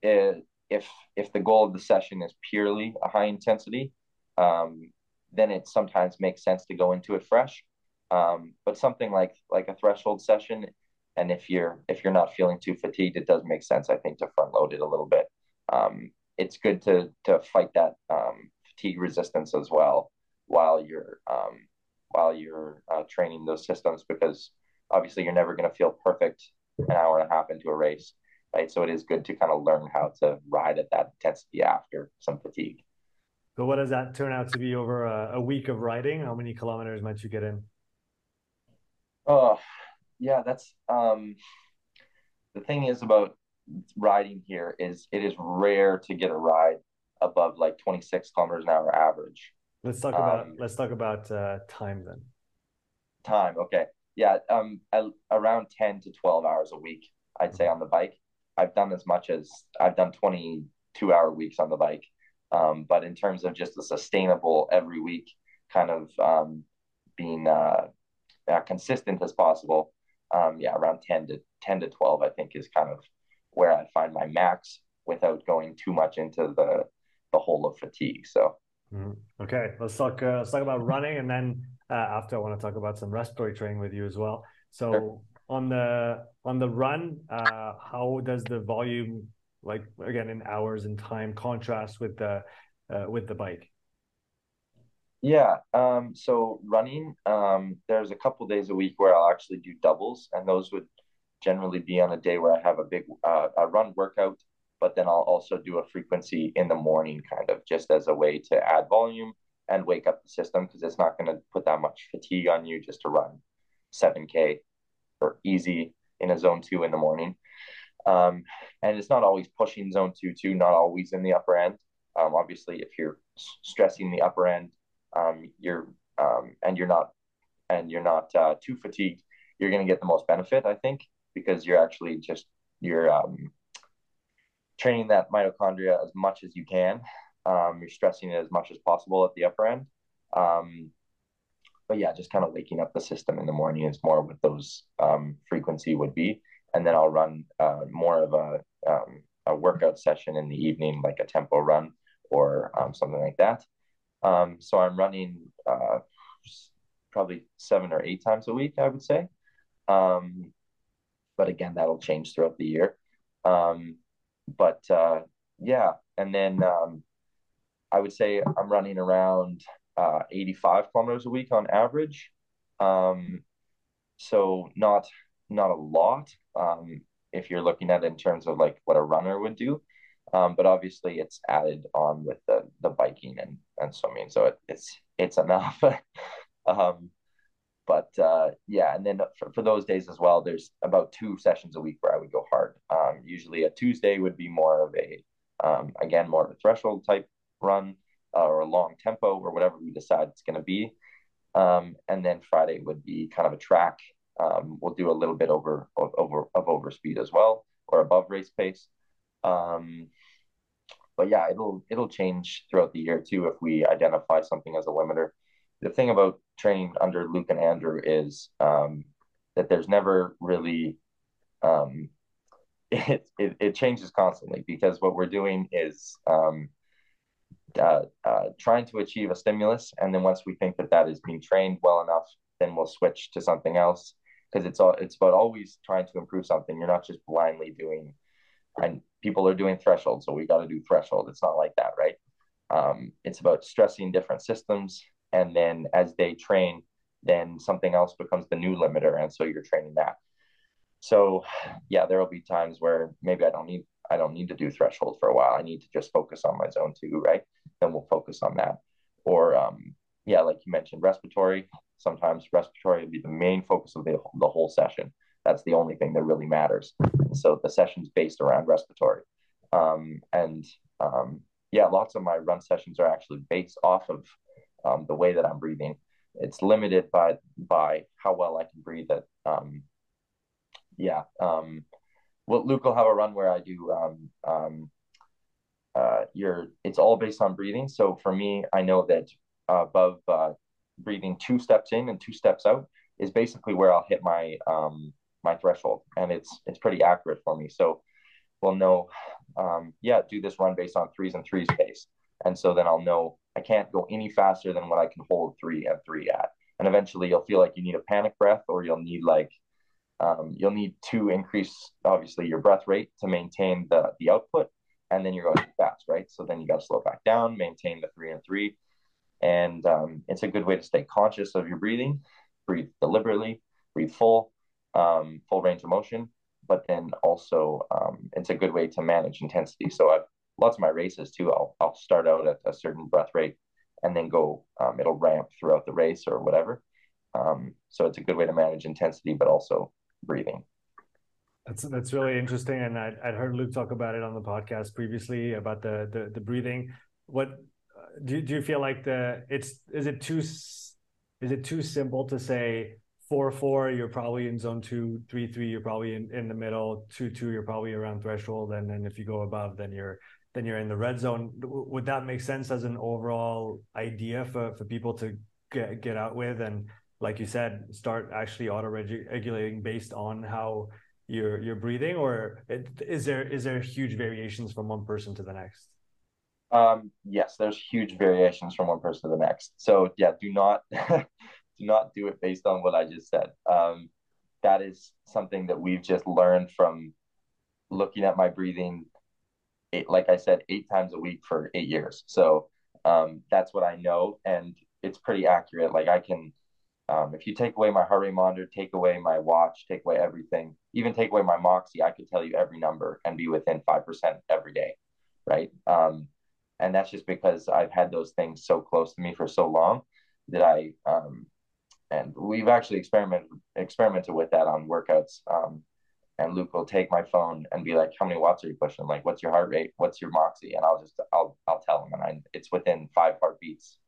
it, if if the goal of the session is purely a high intensity, um, then it sometimes makes sense to go into it fresh. Um, but something like like a threshold session, and if you're if you're not feeling too fatigued, it does make sense, I think, to front load it a little bit. Um, it's good to to fight that um, fatigue resistance as well while you're um, while you're uh, training those systems because obviously you're never going to feel perfect an hour and a half into a race, right? So it is good to kind of learn how to ride at that intensity after some fatigue. So what does that turn out to be over a, a week of riding? How many kilometers might you get in? Oh, yeah, that's um the thing is about riding here is it is rare to get a ride above like 26 kilometers an hour average. Let's talk about um, let's talk about uh, time then. Time, okay. Yeah, um around 10 to 12 hours a week, I'd say on the bike. I've done as much as I've done 22 hour weeks on the bike. Um, but in terms of just a sustainable every week kind of um, being uh, uh, consistent as possible, um, yeah, around 10 to 10 to 12, I think is kind of where I find my max without going too much into the, the whole of fatigue. So, mm-hmm. okay, let's talk, uh, let's talk about running. And then uh, after I want to talk about some respiratory training with you as well. So sure. on the, on the run, uh, how does the volume like again in hours and time contrast with the uh, with the bike yeah um so running um there's a couple days a week where i'll actually do doubles and those would generally be on a day where i have a big uh, a run workout but then i'll also do a frequency in the morning kind of just as a way to add volume and wake up the system because it's not going to put that much fatigue on you just to run 7k or easy in a zone two in the morning um, and it's not always pushing zone two, two, not always in the upper end. Um, obviously, if you're stressing the upper end, um, you're um, and you're not and you're not uh, too fatigued, you're going to get the most benefit, I think, because you're actually just you're um, training that mitochondria as much as you can. Um, you're stressing it as much as possible at the upper end. Um, but yeah, just kind of waking up the system in the morning is more what those um, frequency would be and then I'll run uh, more of a um, a workout session in the evening, like a tempo run or um, something like that. Um, so I'm running uh, probably seven or eight times a week, I would say. Um, but again, that'll change throughout the year. Um, but uh, yeah, and then um, I would say I'm running around uh, 85 kilometers a week on average. Um, so not not a lot um, if you're looking at it in terms of like what a runner would do. Um, but obviously it's added on with the the biking and and swimming, so it, it's it's enough. um, but uh, yeah, and then for, for those days as well, there's about two sessions a week where I would go hard. Um, usually a Tuesday would be more of a um, again more of a threshold type run uh, or a long tempo or whatever we decide it's going to be. Um, and then Friday would be kind of a track. Um, we'll do a little bit over of, over of over speed as well or above race pace. Um, but yeah, it'll it'll change throughout the year too if we identify something as a limiter. The thing about training under Luke and Andrew is um, that there's never really um, it, it, it changes constantly because what we're doing is um, uh, uh, trying to achieve a stimulus, and then once we think that that is being trained well enough, then we'll switch to something else because it's all it's about always trying to improve something. You're not just blindly doing. And people are doing threshold, so we got to do threshold. It's not like that, right? Um, it's about stressing different systems, and then as they train, then something else becomes the new limiter, and so you're training that. So, yeah, there will be times where maybe I don't need I don't need to do threshold for a while. I need to just focus on my zone two, right? Then we'll focus on that. Or um, yeah, like you mentioned, respiratory. Sometimes respiratory will be the main focus of the, the whole session. That's the only thing that really matters. So the session's based around respiratory. Um, and um, yeah, lots of my run sessions are actually based off of um, the way that I'm breathing. It's limited by by how well I can breathe. That um, yeah, um, well, Luke will have a run where I do um, um, uh, you're it's all based on breathing. So for me, I know that above uh, breathing two steps in and two steps out is basically where I'll hit my um, my threshold, and it's it's pretty accurate for me. So we'll know, um, yeah, do this run based on threes and threes pace, and so then I'll know I can't go any faster than what I can hold three and three at, and eventually you'll feel like you need a panic breath, or you'll need like um, you'll need to increase obviously your breath rate to maintain the the output, and then you're going fast, right? So then you got to slow back down, maintain the three and three, and um, it's a good way to stay conscious of your breathing. Breathe deliberately, breathe full, um, full range of motion, but then also um, it's a good way to manage intensity. So I've lots of my races too. I'll I'll start out at a certain breath rate, and then go. Um, it'll ramp throughout the race or whatever. Um, so it's a good way to manage intensity, but also breathing. That's that's really interesting, and I I'd heard Luke talk about it on the podcast previously about the the, the breathing. What do do you feel like the it's is it too is it too simple to say four four you're probably in zone two three three you're probably in, in the middle two two you're probably around threshold and then if you go above then you're then you're in the red zone would that make sense as an overall idea for for people to get get out with and like you said, start actually auto regulating based on how you're you're breathing, or is there is there huge variations from one person to the next? Um, yes, there's huge variations from one person to the next. So yeah, do not do not do it based on what I just said. Um, that is something that we've just learned from looking at my breathing. Eight, like I said, eight times a week for eight years. So um, that's what I know, and it's pretty accurate. Like I can um, if you take away my heart rate monitor, take away my watch, take away everything, even take away my Moxy, I could tell you every number and be within 5% every day. Right. Um, and that's just because I've had those things so close to me for so long that I, um, and we've actually experimented, experimented with that on workouts. Um, and Luke will take my phone and be like, how many watts are you pushing? Like, what's your heart rate? What's your Moxy? And I'll just, I'll, I'll tell him and I, it's within five heartbeats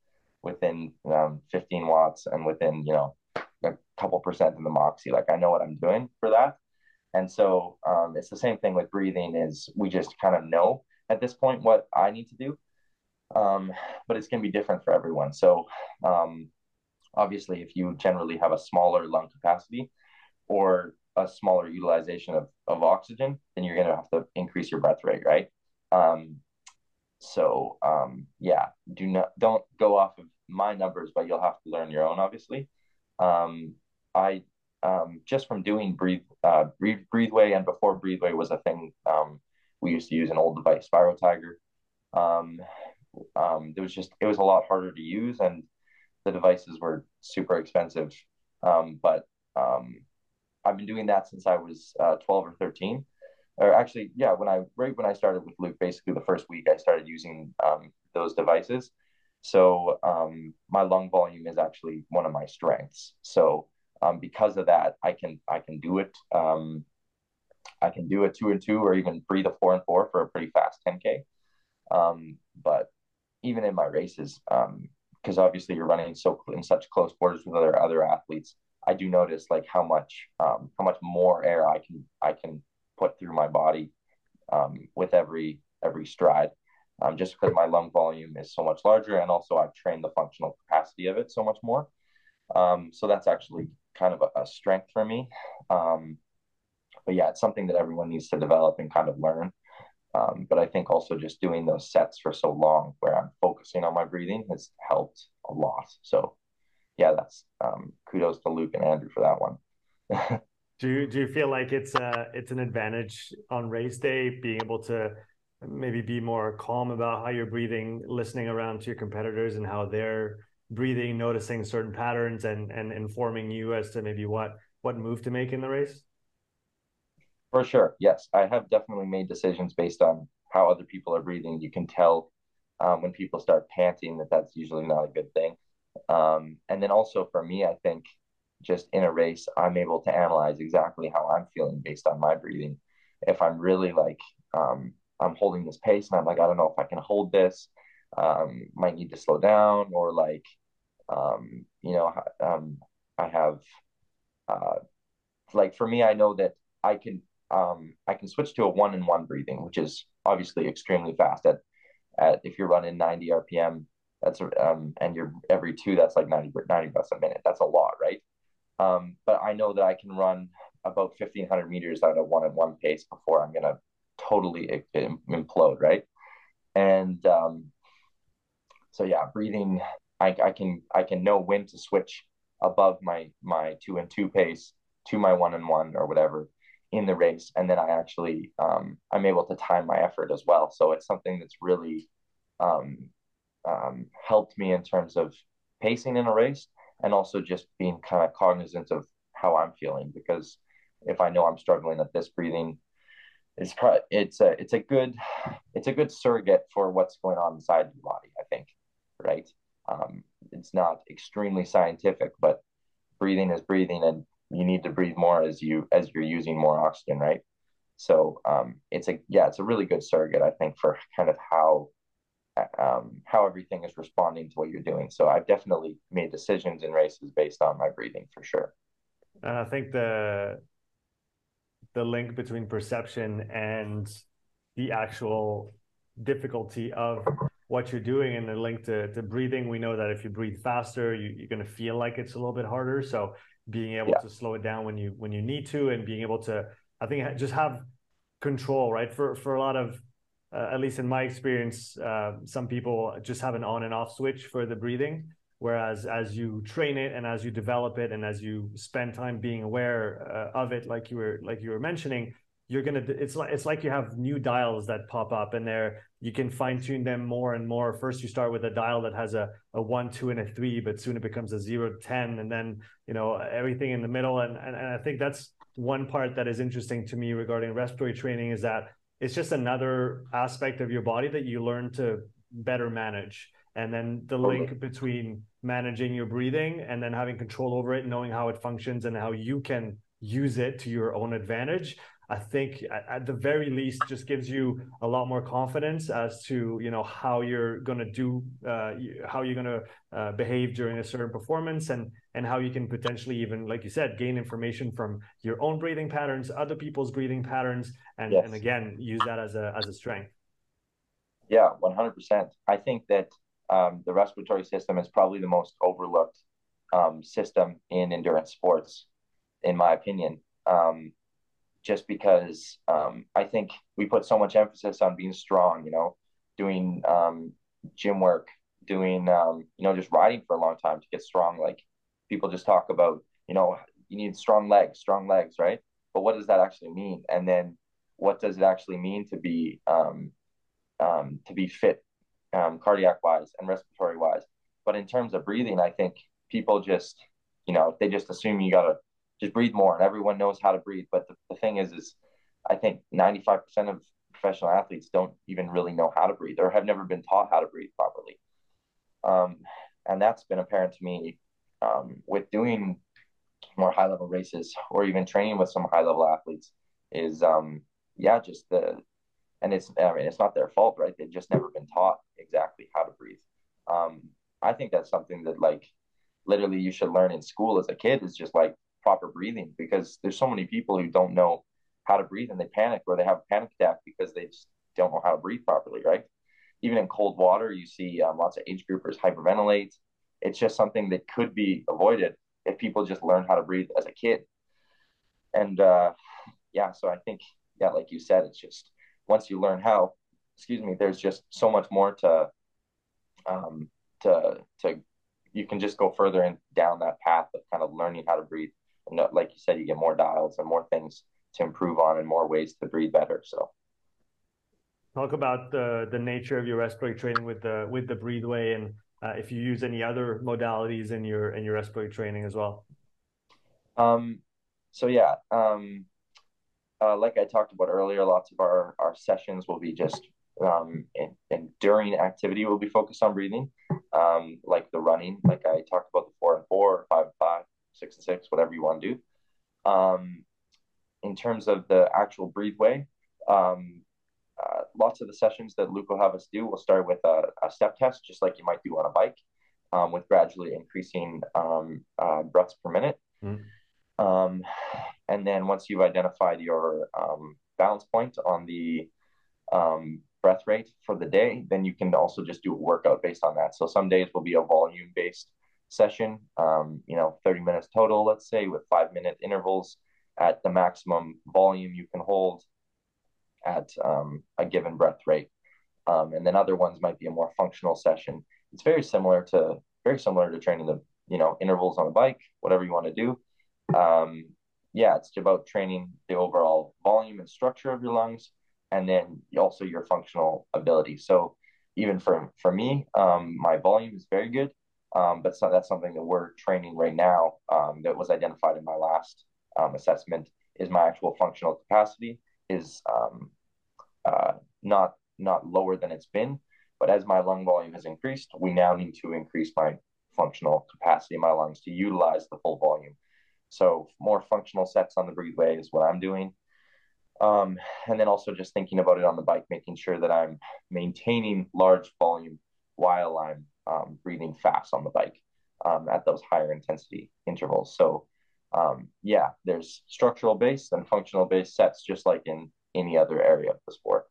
within um, 15 watts and within you know a couple percent in the moxy like i know what i'm doing for that and so um, it's the same thing with breathing is we just kind of know at this point what i need to do um, but it's going to be different for everyone so um, obviously if you generally have a smaller lung capacity or a smaller utilization of, of oxygen then you're going to have to increase your breath rate right um, so um, yeah do not don't go off of my numbers, but you'll have to learn your own, obviously. Um, I um, just from doing breathe, uh, breathe, breatheway, and before breatheway was a thing um, we used to use an old device, SpiroTiger. Um, um, it was just it was a lot harder to use, and the devices were super expensive. Um, but um, I've been doing that since I was uh, 12 or 13. Or actually, yeah, when I right when I started with Luke, basically the first week I started using um, those devices. So um, my lung volume is actually one of my strengths. So um, because of that, I can I can do it. Um, I can do a two and two, or even breathe a four and four for a pretty fast 10k. Um, but even in my races, because um, obviously you're running so in such close quarters with other other athletes, I do notice like how much um, how much more air I can I can put through my body um, with every every stride, um, just because my lung volume is so much larger, and also I've trained the functional capacity of it so much more. Um, so that's actually kind of a, a strength for me. Um, but yeah, it's something that everyone needs to develop and kind of learn. Um, but I think also just doing those sets for so long where I'm focusing on my breathing has helped a lot. So yeah, that's um, kudos to Luke and Andrew for that one. do you do you feel like it's a it's an advantage on race day being able to maybe be more calm about how you're breathing, listening around to your competitors and how they're breathing, noticing certain patterns and and informing you as to maybe what what move to make in the race? For sure, yes, I have definitely made decisions based on how other people are breathing. You can tell um, when people start panting that that's usually not a good thing. Um, and then also for me, I think just in a race, I'm able to analyze exactly how I'm feeling based on my breathing. If I'm really like, um, I'm holding this pace and I'm like, I don't know if I can hold this, um, might need to slow down, or like, um, you know, um, I have, uh, like for me, I know that I can, um, I can switch to a one in one breathing, which is obviously extremely fast at, at if you're running 90 RPM, that's um, and you're every two, that's like 90, 90 breaths a minute. That's a lot, right? Um, but I know that I can run about 1500 meters at a one on one pace before I'm going to totally implode, right? And um, so, yeah, breathing, I, I can I can know when to switch above my my two and two pace to my one and one or whatever in the race, and then I actually um, I'm able to time my effort as well. So it's something that's really um, um, helped me in terms of pacing in a race and also just being kind of cognizant of how I'm feeling because if I know I'm struggling at this breathing, it's it's a it's a good it's a good surrogate for what's going on inside your body. I think, right? Um, it's not extremely scientific, but breathing is breathing, and you need to breathe more as you as you're using more oxygen, right? So um, it's a yeah, it's a really good surrogate, I think, for kind of how um, how everything is responding to what you're doing. So I've definitely made decisions in races based on my breathing for sure. And I think the the link between perception and the actual difficulty of what you're doing and the link to, to breathing we know that if you breathe faster you, you're going to feel like it's a little bit harder so being able yeah. to slow it down when you when you need to and being able to i think just have control right for for a lot of uh, at least in my experience, uh, some people just have an on and off switch for the breathing. Whereas as you train it and as you develop it and as you spend time being aware uh, of it, like you were like you were mentioning, you're gonna. It's like it's like you have new dials that pop up, and there you can fine tune them more and more. First, you start with a dial that has a a one, two, and a three, but soon it becomes a zero ten, and then you know everything in the middle. And and, and I think that's one part that is interesting to me regarding respiratory training is that it's just another aspect of your body that you learn to better manage. And then the link between managing your breathing and then having control over it knowing how it functions and how you can use it to your own advantage I think at, the very least just gives you a lot more confidence as to you know how you're going to do uh, how you're going to uh, behave during a certain performance. And and how you can potentially even like you said gain information from your own breathing patterns other people's breathing patterns and yes. and again use that as a as a strength yeah 100% i think that um, the respiratory system is probably the most overlooked um, system in endurance sports in my opinion um, just because um, I think we put so much emphasis on being strong, you know, doing um, gym work, doing, um, you know, just riding for a long time to get strong. Like people just talk about, you know, you need strong legs, strong legs, right? But what does that actually mean? And then what does it actually mean to be um, um, to be fit um, cardiac wise and respiratory wise. But in terms of breathing, I think people just, you know, they just assume you gotta just breathe more, and everyone knows how to breathe. But the, the thing is, is I think 95% of professional athletes don't even really know how to breathe or have never been taught how to breathe properly. Um, and that's been apparent to me um, with doing more high level races or even training with some high level athletes is um, yeah just the and it's I mean it's not their fault right? They've just never been taught exactly how to breathe. Um, I think that's something that like literally you should learn in school as a kid is just like proper breathing because there's so many people who don't know how to breathe and they panic or they have a panic attack because they just don't know how to breathe properly right? Even in cold water you see um, lots of age groupers hyperventilate it's just something that could be avoided if people just learn how to breathe as a kid. And uh, yeah so i think yeah like you said it's just once you learn how excuse me there's just so much more to um to to you can just go further and down that path of kind of learning how to breathe. And like you said you get more dials and more things to improve on and more ways to breathe better so. Talk about the the nature of your respiratory training with the with the breatheway and uh, if you use any other modalities in your in your respiratory training as well um so yeah um uh, like I talked about earlier, lots of our, our sessions will be just um, and, and during activity We'll be focused on breathing, um, like the running, like I talked about the four and four, or five and five, six and six, whatever you want to do. Um, in terms of the actual breathe way, um, lots of the sessions that Luke will have us do will start with a, a step test, just like you might do on a bike, um, with gradually increasing um, uh, breaths per minute. Mm. Um, and then once you've identified your um, balance point on the um, breath rate for the day, then you can also just do a workout based on that. So some days will be a volume based session, um, you know, 30 minutes total, let's say, with five minute intervals at the maximum volume you can hold at um, a given breath rate. Um, and then other ones might be a more functional session. It's very similar to very similar to training the you know intervals on a bike, whatever you want to do um, yeah, it's about training the overall volume and structure of your lungs, and then also your functional ability. So even for for me, um, my volume is very good, um, but so that's something that we're training right now. Um, that was identified in my last assessment. Is my actual functional capacity is um, uh, not not lower than it's been, but as my lung volume has increased, we now need to increase my functional capacity in my lungs to utilize the full volume. So more functional sets on the breatheway is what I'm doing. Um, and then also just thinking about it on the bike, making sure that I'm maintaining large volume while I'm um, breathing fast on the bike um, at those higher intensity intervals. So um, yeah, there's structural based and functional based sets, just like in any other area of the sport.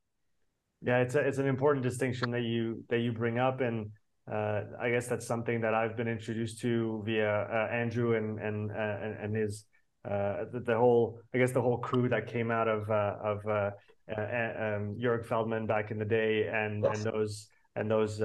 Yeah, it's a, it's an important distinction that you that you bring up, and uh, I guess that's something that I've been introduced to via uh, Andrew and and uh, and his uh, the, the, whole I guess the whole crew that came out of uh, of uh, um, Juerg Feldmann back in the day and yes. and those and those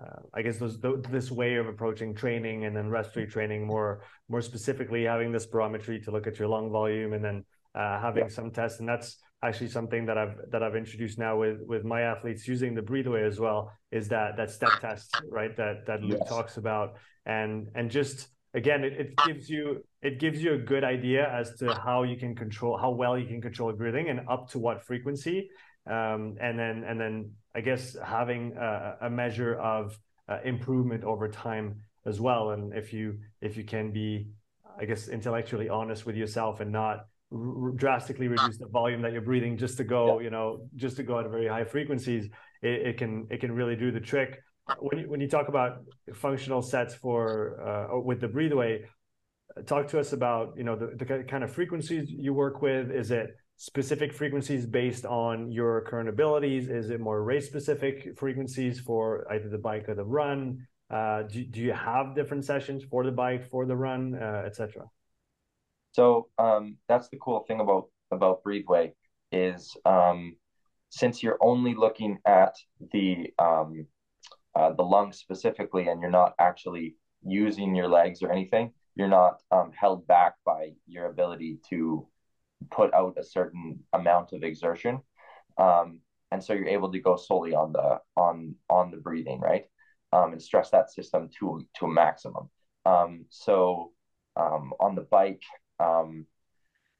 Uh, I guess those this way of approaching training and then respiratory training more more specifically having this spirometry to look at your lung volume and then uh, having yeah. some tests and that's actually something that I've that I've introduced now with with my athletes using the breatheway as well is that that step test right that that Luke yes. talks about and and just again it, it gives you it gives you a good idea as to how you can control how well you can control breathing and up to what frequency um, and then and then I guess having a, a measure of uh, improvement over time as well and if you if you can be I guess intellectually honest with yourself and not r- drastically reduce the volume that you're breathing just to go, yeah. you know, just to go at very high frequencies, it, it, can it can really do the trick. When you, when you talk about functional sets for uh, with the breatheway, talk to us about you know the, the kind of frequencies you work with. Is it specific frequencies based on your current abilities? Is it more race specific frequencies for either the bike or the run? Uh, do, do you have different sessions for the bike, for the run, uh, etc.? So um, that's the cool thing about about Breatheway is um, since you're only looking at the um, uh, the lungs specifically, and you're not actually using your legs or anything, you're not um, held back by your ability to put out a certain amount of exertion. Um, and so you're able to go solely on the on on the breathing, right? Um, and stress that system to to a maximum. Um, so um, on the bike, um,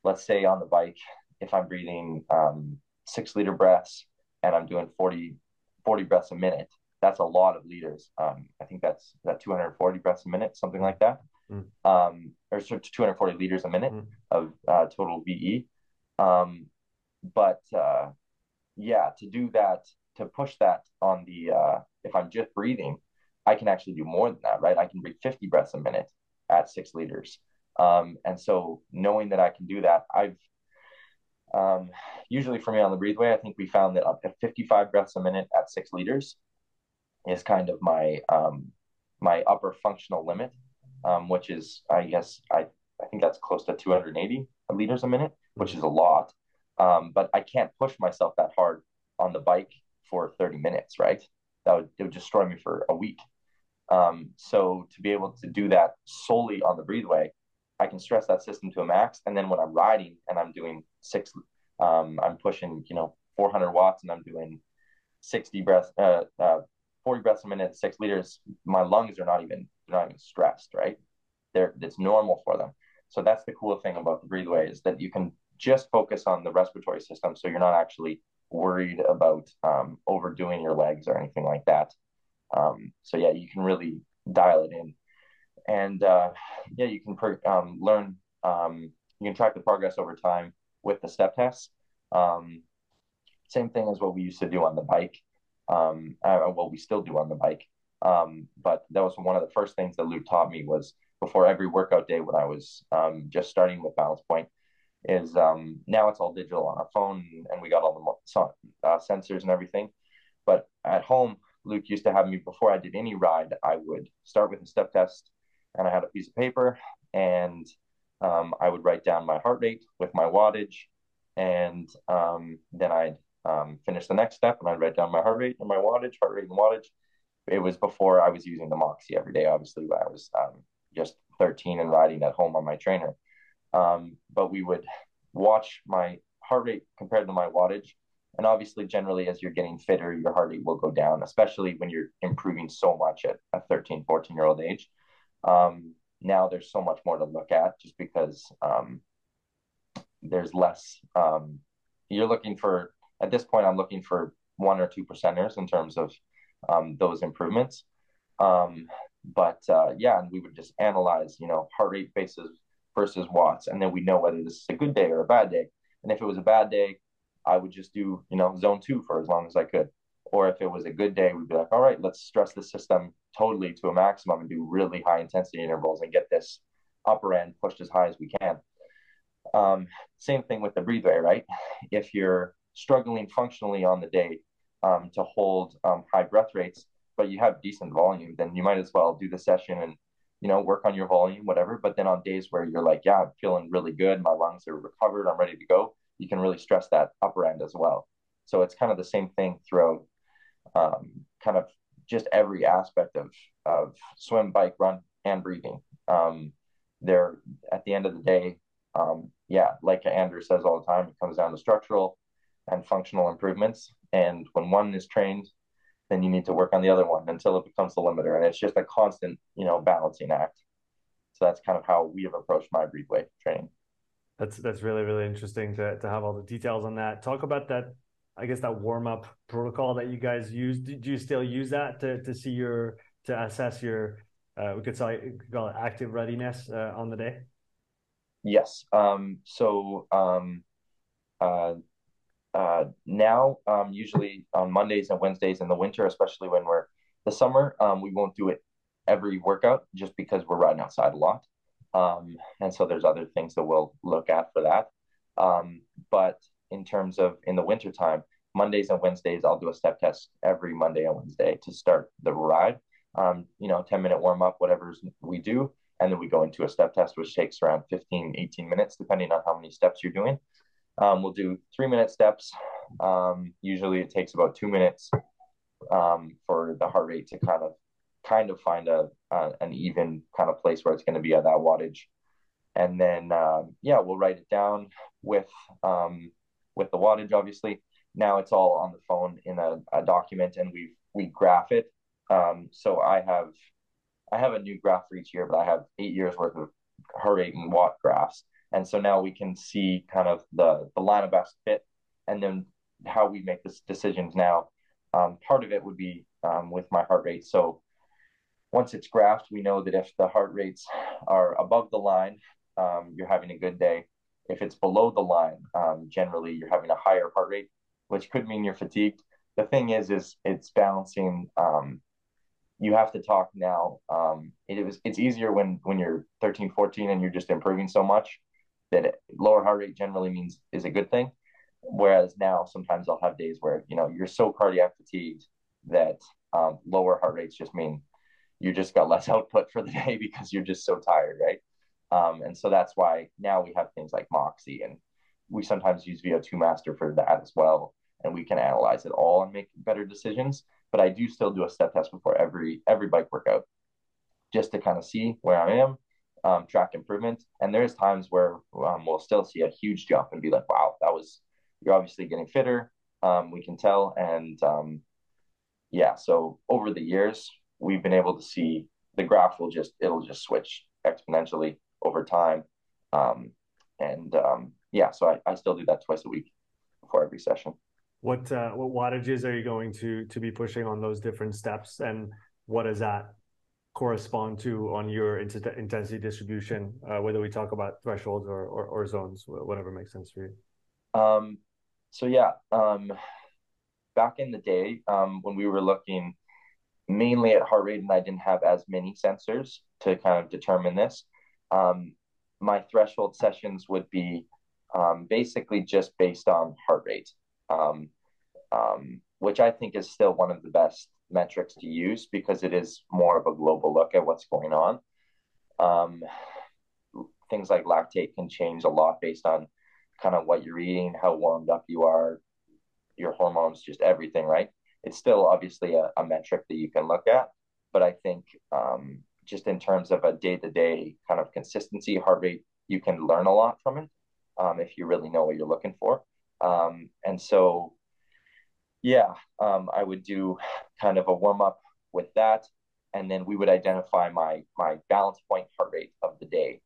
let's say on the bike, if I'm breathing um, six liter breaths and I'm doing 40, 40 breaths a minute, that's a lot of liters. I think that's that 240 breaths a minute, something like that. Mm. Um, or 240 liters a minute mm. of uh, total VE. Um, but uh, yeah, to do that, to push that on the, uh, if I'm just breathing, I can actually do more than that, right? I can breathe 50 breaths a minute at six liters. Um, and so knowing that I can do that, I've um, usually for me on the breatheway, I think we found that up to 55 breaths a minute at six liters is kind of my um, my upper functional limit, um, which is I guess I I think that's close to 280 liters a minute, which is a lot. Um, but I can't push myself that hard on the bike for 30 minutes, right? That would it would destroy me for a week. Um, so to be able to do that solely on the breatheway, I can stress that system to a max. And then when I'm riding and I'm doing six, um, I'm pushing, you know, 400 watts and I'm doing 60 breaths, uh, uh, 40 breaths a minute, six liters, my lungs are not even, not even stressed, right? They're, it's normal for them. So that's the cool thing about the breatheway is that you can just focus on the respiratory system. So you're not actually worried about um, overdoing your legs or anything like that. Um, so yeah, you can really dial it in, and uh, yeah, you can um, learn. Um, you can track the progress over time with the step tests. Um, same thing as what we used to do on the bike. Um, uh, what we still do on the bike. Um, but that was one of the first things that Luke taught me was before every workout day when I was um, just starting with Balance Point is um, now it's all digital on our phone and we got all the uh, sensors and everything. But at home, Luke used to have me before I did any ride, I would start with a step test and I had a piece of paper and um, I would write down my heart rate with my wattage. And um, then I'd um, finish the next step and I'd write down my heart rate and my wattage, heart rate and wattage. It was before I was using the Moxy every day, obviously, when I was um, just 13 and riding at home on my trainer. Um, but we would watch my heart rate compared to my wattage and obviously, generally, as you're getting fitter, your heart rate will go down, especially when you're improving so much at a 13, 14 year old age. Um, now there's so much more to look at just because um, there's less. Um, you're looking for, at this point, I'm looking for one or two percenters in terms of um, those improvements. Um, but uh, yeah, and we would just analyze, you know, heart rate bases versus watts, and then we know whether this is a good day or a bad day. And if it was a bad day, I would just do, you know, zone two for as long as I could. Or if it was a good day, we'd be like, all right, let's stress the system totally to a maximum and do really high intensity intervals and get this upper end pushed as high as we can. Um, same thing with the breatheway, right? If you're struggling functionally on the day um, to hold um, high breath rates, but you have decent volume, then you might as well do the session and you know work on your volume, whatever. But then on days where you're like, yeah, I'm feeling really good, my lungs are recovered, I'm ready to go, you can really stress that upper end as well. So it's kind of the same thing throughout um, kind of just every aspect of, of swim, bike, run, and breathing. Um, they're at the end of the day, um, yeah, like Andrew says all the time, it comes down to structural and functional improvements. And when one is trained, then you need to work on the other one until it becomes the limiter. And it's just a constant, you know, balancing act. So that's kind of how we have approached my breatheway training. That's that's really really interesting to to have all the details on that. Talk about that. I guess that warm up protocol that you guys use. Do you still use that to to see your to assess your uh, we could call it, call it active readiness uh, on the day? Yes. Um, so um, uh, uh, now, um, usually on Mondays and Wednesdays in the winter, especially when we're the summer, um, we won't do it every workout just because we're riding outside a lot. Um, and so there's other things that we'll look at for that. Um, but in terms of in the wintertime, Mondays and Wednesdays, I'll do a step test every Monday and Wednesday to start the ride. Um, you know, 10 minute warm up, whatever we do. And then we go into a step test, which takes around 15, 18 minutes, depending on how many steps you're doing. Um, we'll do three minute steps. Um, usually it takes about two minutes um, for the heart rate to kind of kind of find a, an even kind of place where it's going to be at that wattage and then um, yeah we'll write it down with um, with the wattage obviously Now it's all on the phone in a, a document, and we we graph it. Um, so I have I have a new graph for each year, but I have eight years worth of heart rate and watt graphs, and so now we can see kind of the the line of best fit, and then how we make this decisions now. Um, part of it would be um, with my heart rate. So once it's graphed, we know that if the heart rates are above the line, um, you're having a good day. If it's below the line, um, generally you're having a higher heart rate, which could mean you're fatigued. The thing is, is it's balancing. Um, you have to talk now. Um, it was it's easier when when you're 13, 14 and you're just improving so much that lower heart rate generally means is a good thing. Whereas now sometimes I'll have days where you know you're so cardiac fatigued that um, lower heart rates just mean you just got less output for the day because you're just so tired, right? Um, and so that's why now we have things like Moxy, and we sometimes use VO2 Master for that as well, and we can analyze it all and make better decisions. But I do still do a step test before every every bike workout, just to kind of see where I am, um, track improvement. And there's times where um, we'll still see a huge jump and be like, "Wow, that was you're obviously getting fitter." Um, we can tell, and um, yeah. So over the years, we've been able to see the graph will just it'll just switch exponentially over time. Um, and um, yeah, so I, I still do that twice a week before every session. What uh, what wattages are you going to to be pushing on those different steps, and what does that correspond to on your intensity distribution? Uh, whether we talk about thresholds or, or, or zones, whatever makes sense for you. Um, so yeah, um, back in the day, um, when we were looking mainly at heart rate, and I didn't have as many sensors to kind of determine this. Um, my threshold sessions would be um, basically just based on heart rate, um, um, which I think is still one of the best metrics to use because it is more of a global look at what's going on. Um, things like lactate can change a lot based on kind of what you're eating, how warmed up you are, your hormones, just everything, right? It's still obviously a, a metric that you can look at, but I think um, just in terms of a day to day kind of consistency, heart rate, you can learn a lot from it um, if you really know what you're looking for. Um, and so, yeah, um, I would do kind of a warm up with that, and then we would identify my my balance point heart rate of the day.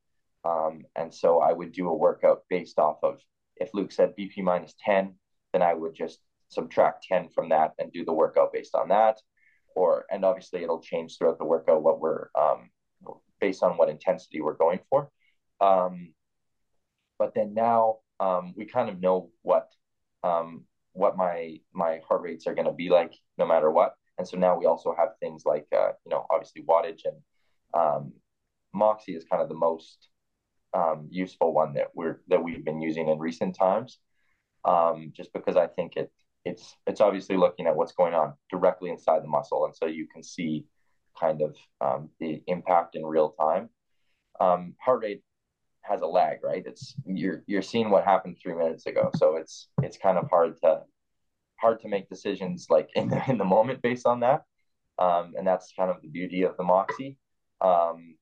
Um, and so I would do a workout based off of if Luke said BP minus 10, then I would just subtract 10 from that and do the workout based on that or and obviously it'll change throughout the workout what we're um, based on what intensity we're going for. Um, but then now um, we kind of know what um, what my my heart rates are going to be like no matter what. And so now we also have things like uh, you know obviously wattage and um, Moxy is kind of the most um, useful one that we're that we've been using in recent times. Um, just because I think it it's it's obviously looking at what's going on directly inside the muscle, and so you can see kind of um, the impact in real time. Um, heart rate has a lag, right? It's you're you're seeing what happened three minutes ago, so it's it's kind of hard to hard to make decisions like in the in the moment based on that, um, and that's kind of the beauty of the Moxy. Um,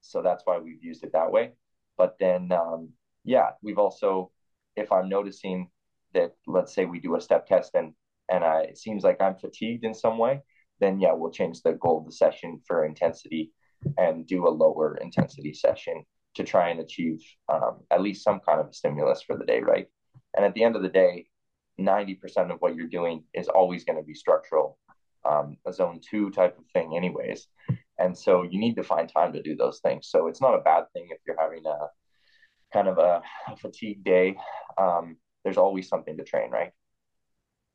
so that's why we've used it that way. But then, um, yeah, we've also, if I'm noticing that let's say we do a step test and and I, it seems like I'm fatigued in some way, then yeah, we'll change the goal of the session for intensity and do a lower intensity session to try and achieve um, at least some kind of a stimulus for the day, right? And at the end of the day, 90% of what you're doing is always going to be structural, um, a zone two type of thing, anyways. And so you need to find time to do those things. So it's not a bad thing if you're having a kind of a, a fatigue day. Um, there's always something to train, right?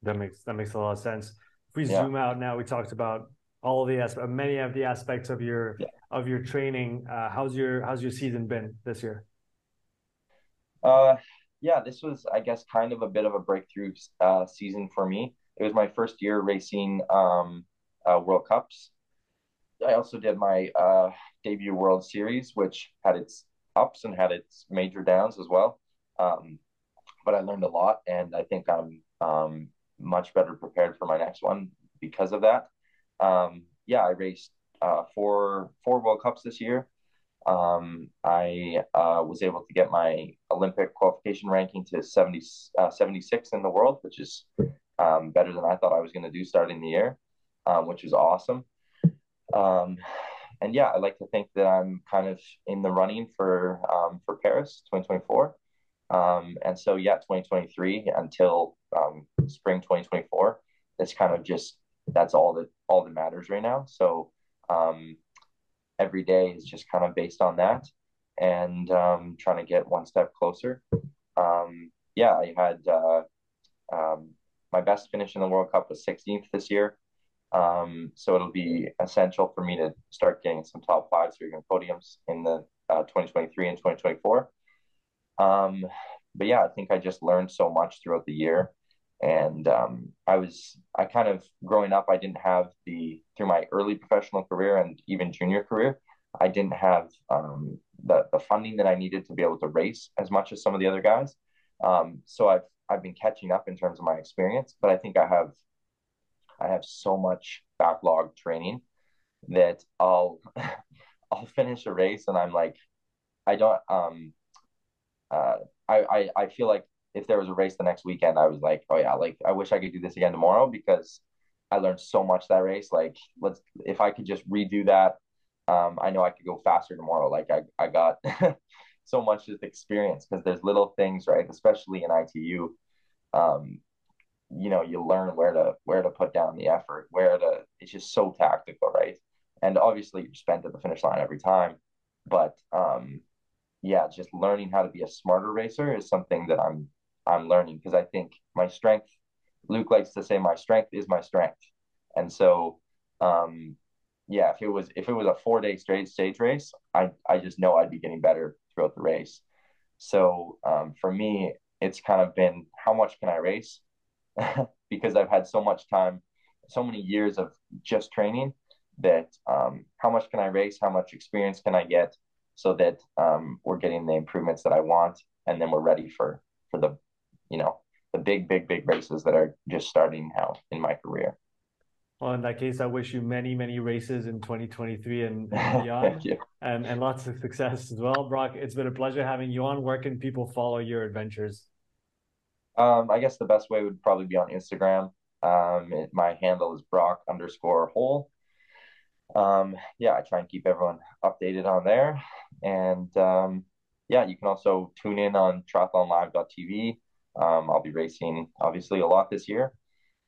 That makes that makes a lot of sense. If we yeah. zoom out now, we talked about all of the aspects, many of the aspects of your yeah. Of your training. Uh, how's your how's your season been this year? Uh, yeah, this was I guess kind of a bit of a breakthrough uh, season for me. It was my first year racing um, uh, World Cups. I also did my uh, debut World Series, which had its ups and had its major downs as well. Um, but I learned a lot, and I think I'm um, much better prepared for my next one because of that. Um, yeah, I raced uh, four four World Cups this year. Um, I uh, was able to get my Olympic qualification ranking to 70, uh, 76 in the world, which is um, better than I thought I was going to do starting the year, um, which is awesome. Um, and yeah, I like to think that I'm kind of in the running for um, for Paris 2024. Um, and so yeah, 2023 until spring 2024, it's kind of just that's all that all that matters right now. So um, every day is just kind of based on that and um, trying to get one step closer. Um, yeah, I had uh, um, my best finish in the World Cup was 16th this year. Um, so it'll be essential for me to start getting some top fives or even podiums in the uh, 2023 and 2024. Um, but yeah, I think I just learned so much throughout the year. And um, I was, I kind of growing up, I didn't have the, through my early professional career and even junior career, I didn't have um, the, the funding that I needed to be able to race as much as some of the other guys. Um, so I've, I've been catching up in terms of my experience, but I think I have I have so much backlog training that I'll I'll finish a race and I'm like I don't um uh I, I I feel like if there was a race the next weekend I was like oh yeah like I wish I could do this again tomorrow because I learned so much that race. Like let's if I could just redo that um I know I could go faster tomorrow. Like I I got so much just experience because there's little things right? Especially in ITU um you know you learn where to where to put down the effort where to it's just so tactical right? And obviously you're spent at the finish line every time but um yeah just learning how to be a smarter racer is something that i'm i'm learning because i think my strength luke likes to say my strength is my strength. And so um yeah if it was if it was a four day straight stage race i i just know i'd be getting better throughout the race. So um for me it's kind of been how much can i race? Because I've had so much time, so many years of just training that um, how much can I race? How much experience can I get so that um, we're getting the improvements that I want, and then we're ready for for the you know the big big big races that are just starting now in my career. Well, in that case, I wish you many, many races in 2023 and, and beyond, and, and lots of success as well. Brock, it's been a pleasure having you on. Where can people follow your adventures? Um, I guess the best way would probably be on Instagram. Um, it, my handle is Brock underscore Hoel. Um, yeah, I try and keep everyone updated on there. And um, yeah, you can also tune in on triathlonlive.tv. Um, I'll be racing obviously a lot this year.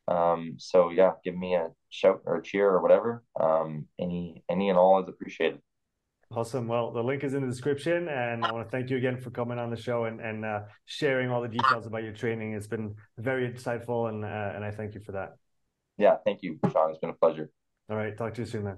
Um, so yeah, give me a shout or a cheer or whatever. Um, any any and all is appreciated. Awesome. Well, the link is in the description, and I want to thank you again for coming on the show and and uh, sharing all the details about your training. It's been very insightful, and uh, and I thank you for that. Yeah, thank you, Sean. It's been a pleasure. All right, talk to you soon, man.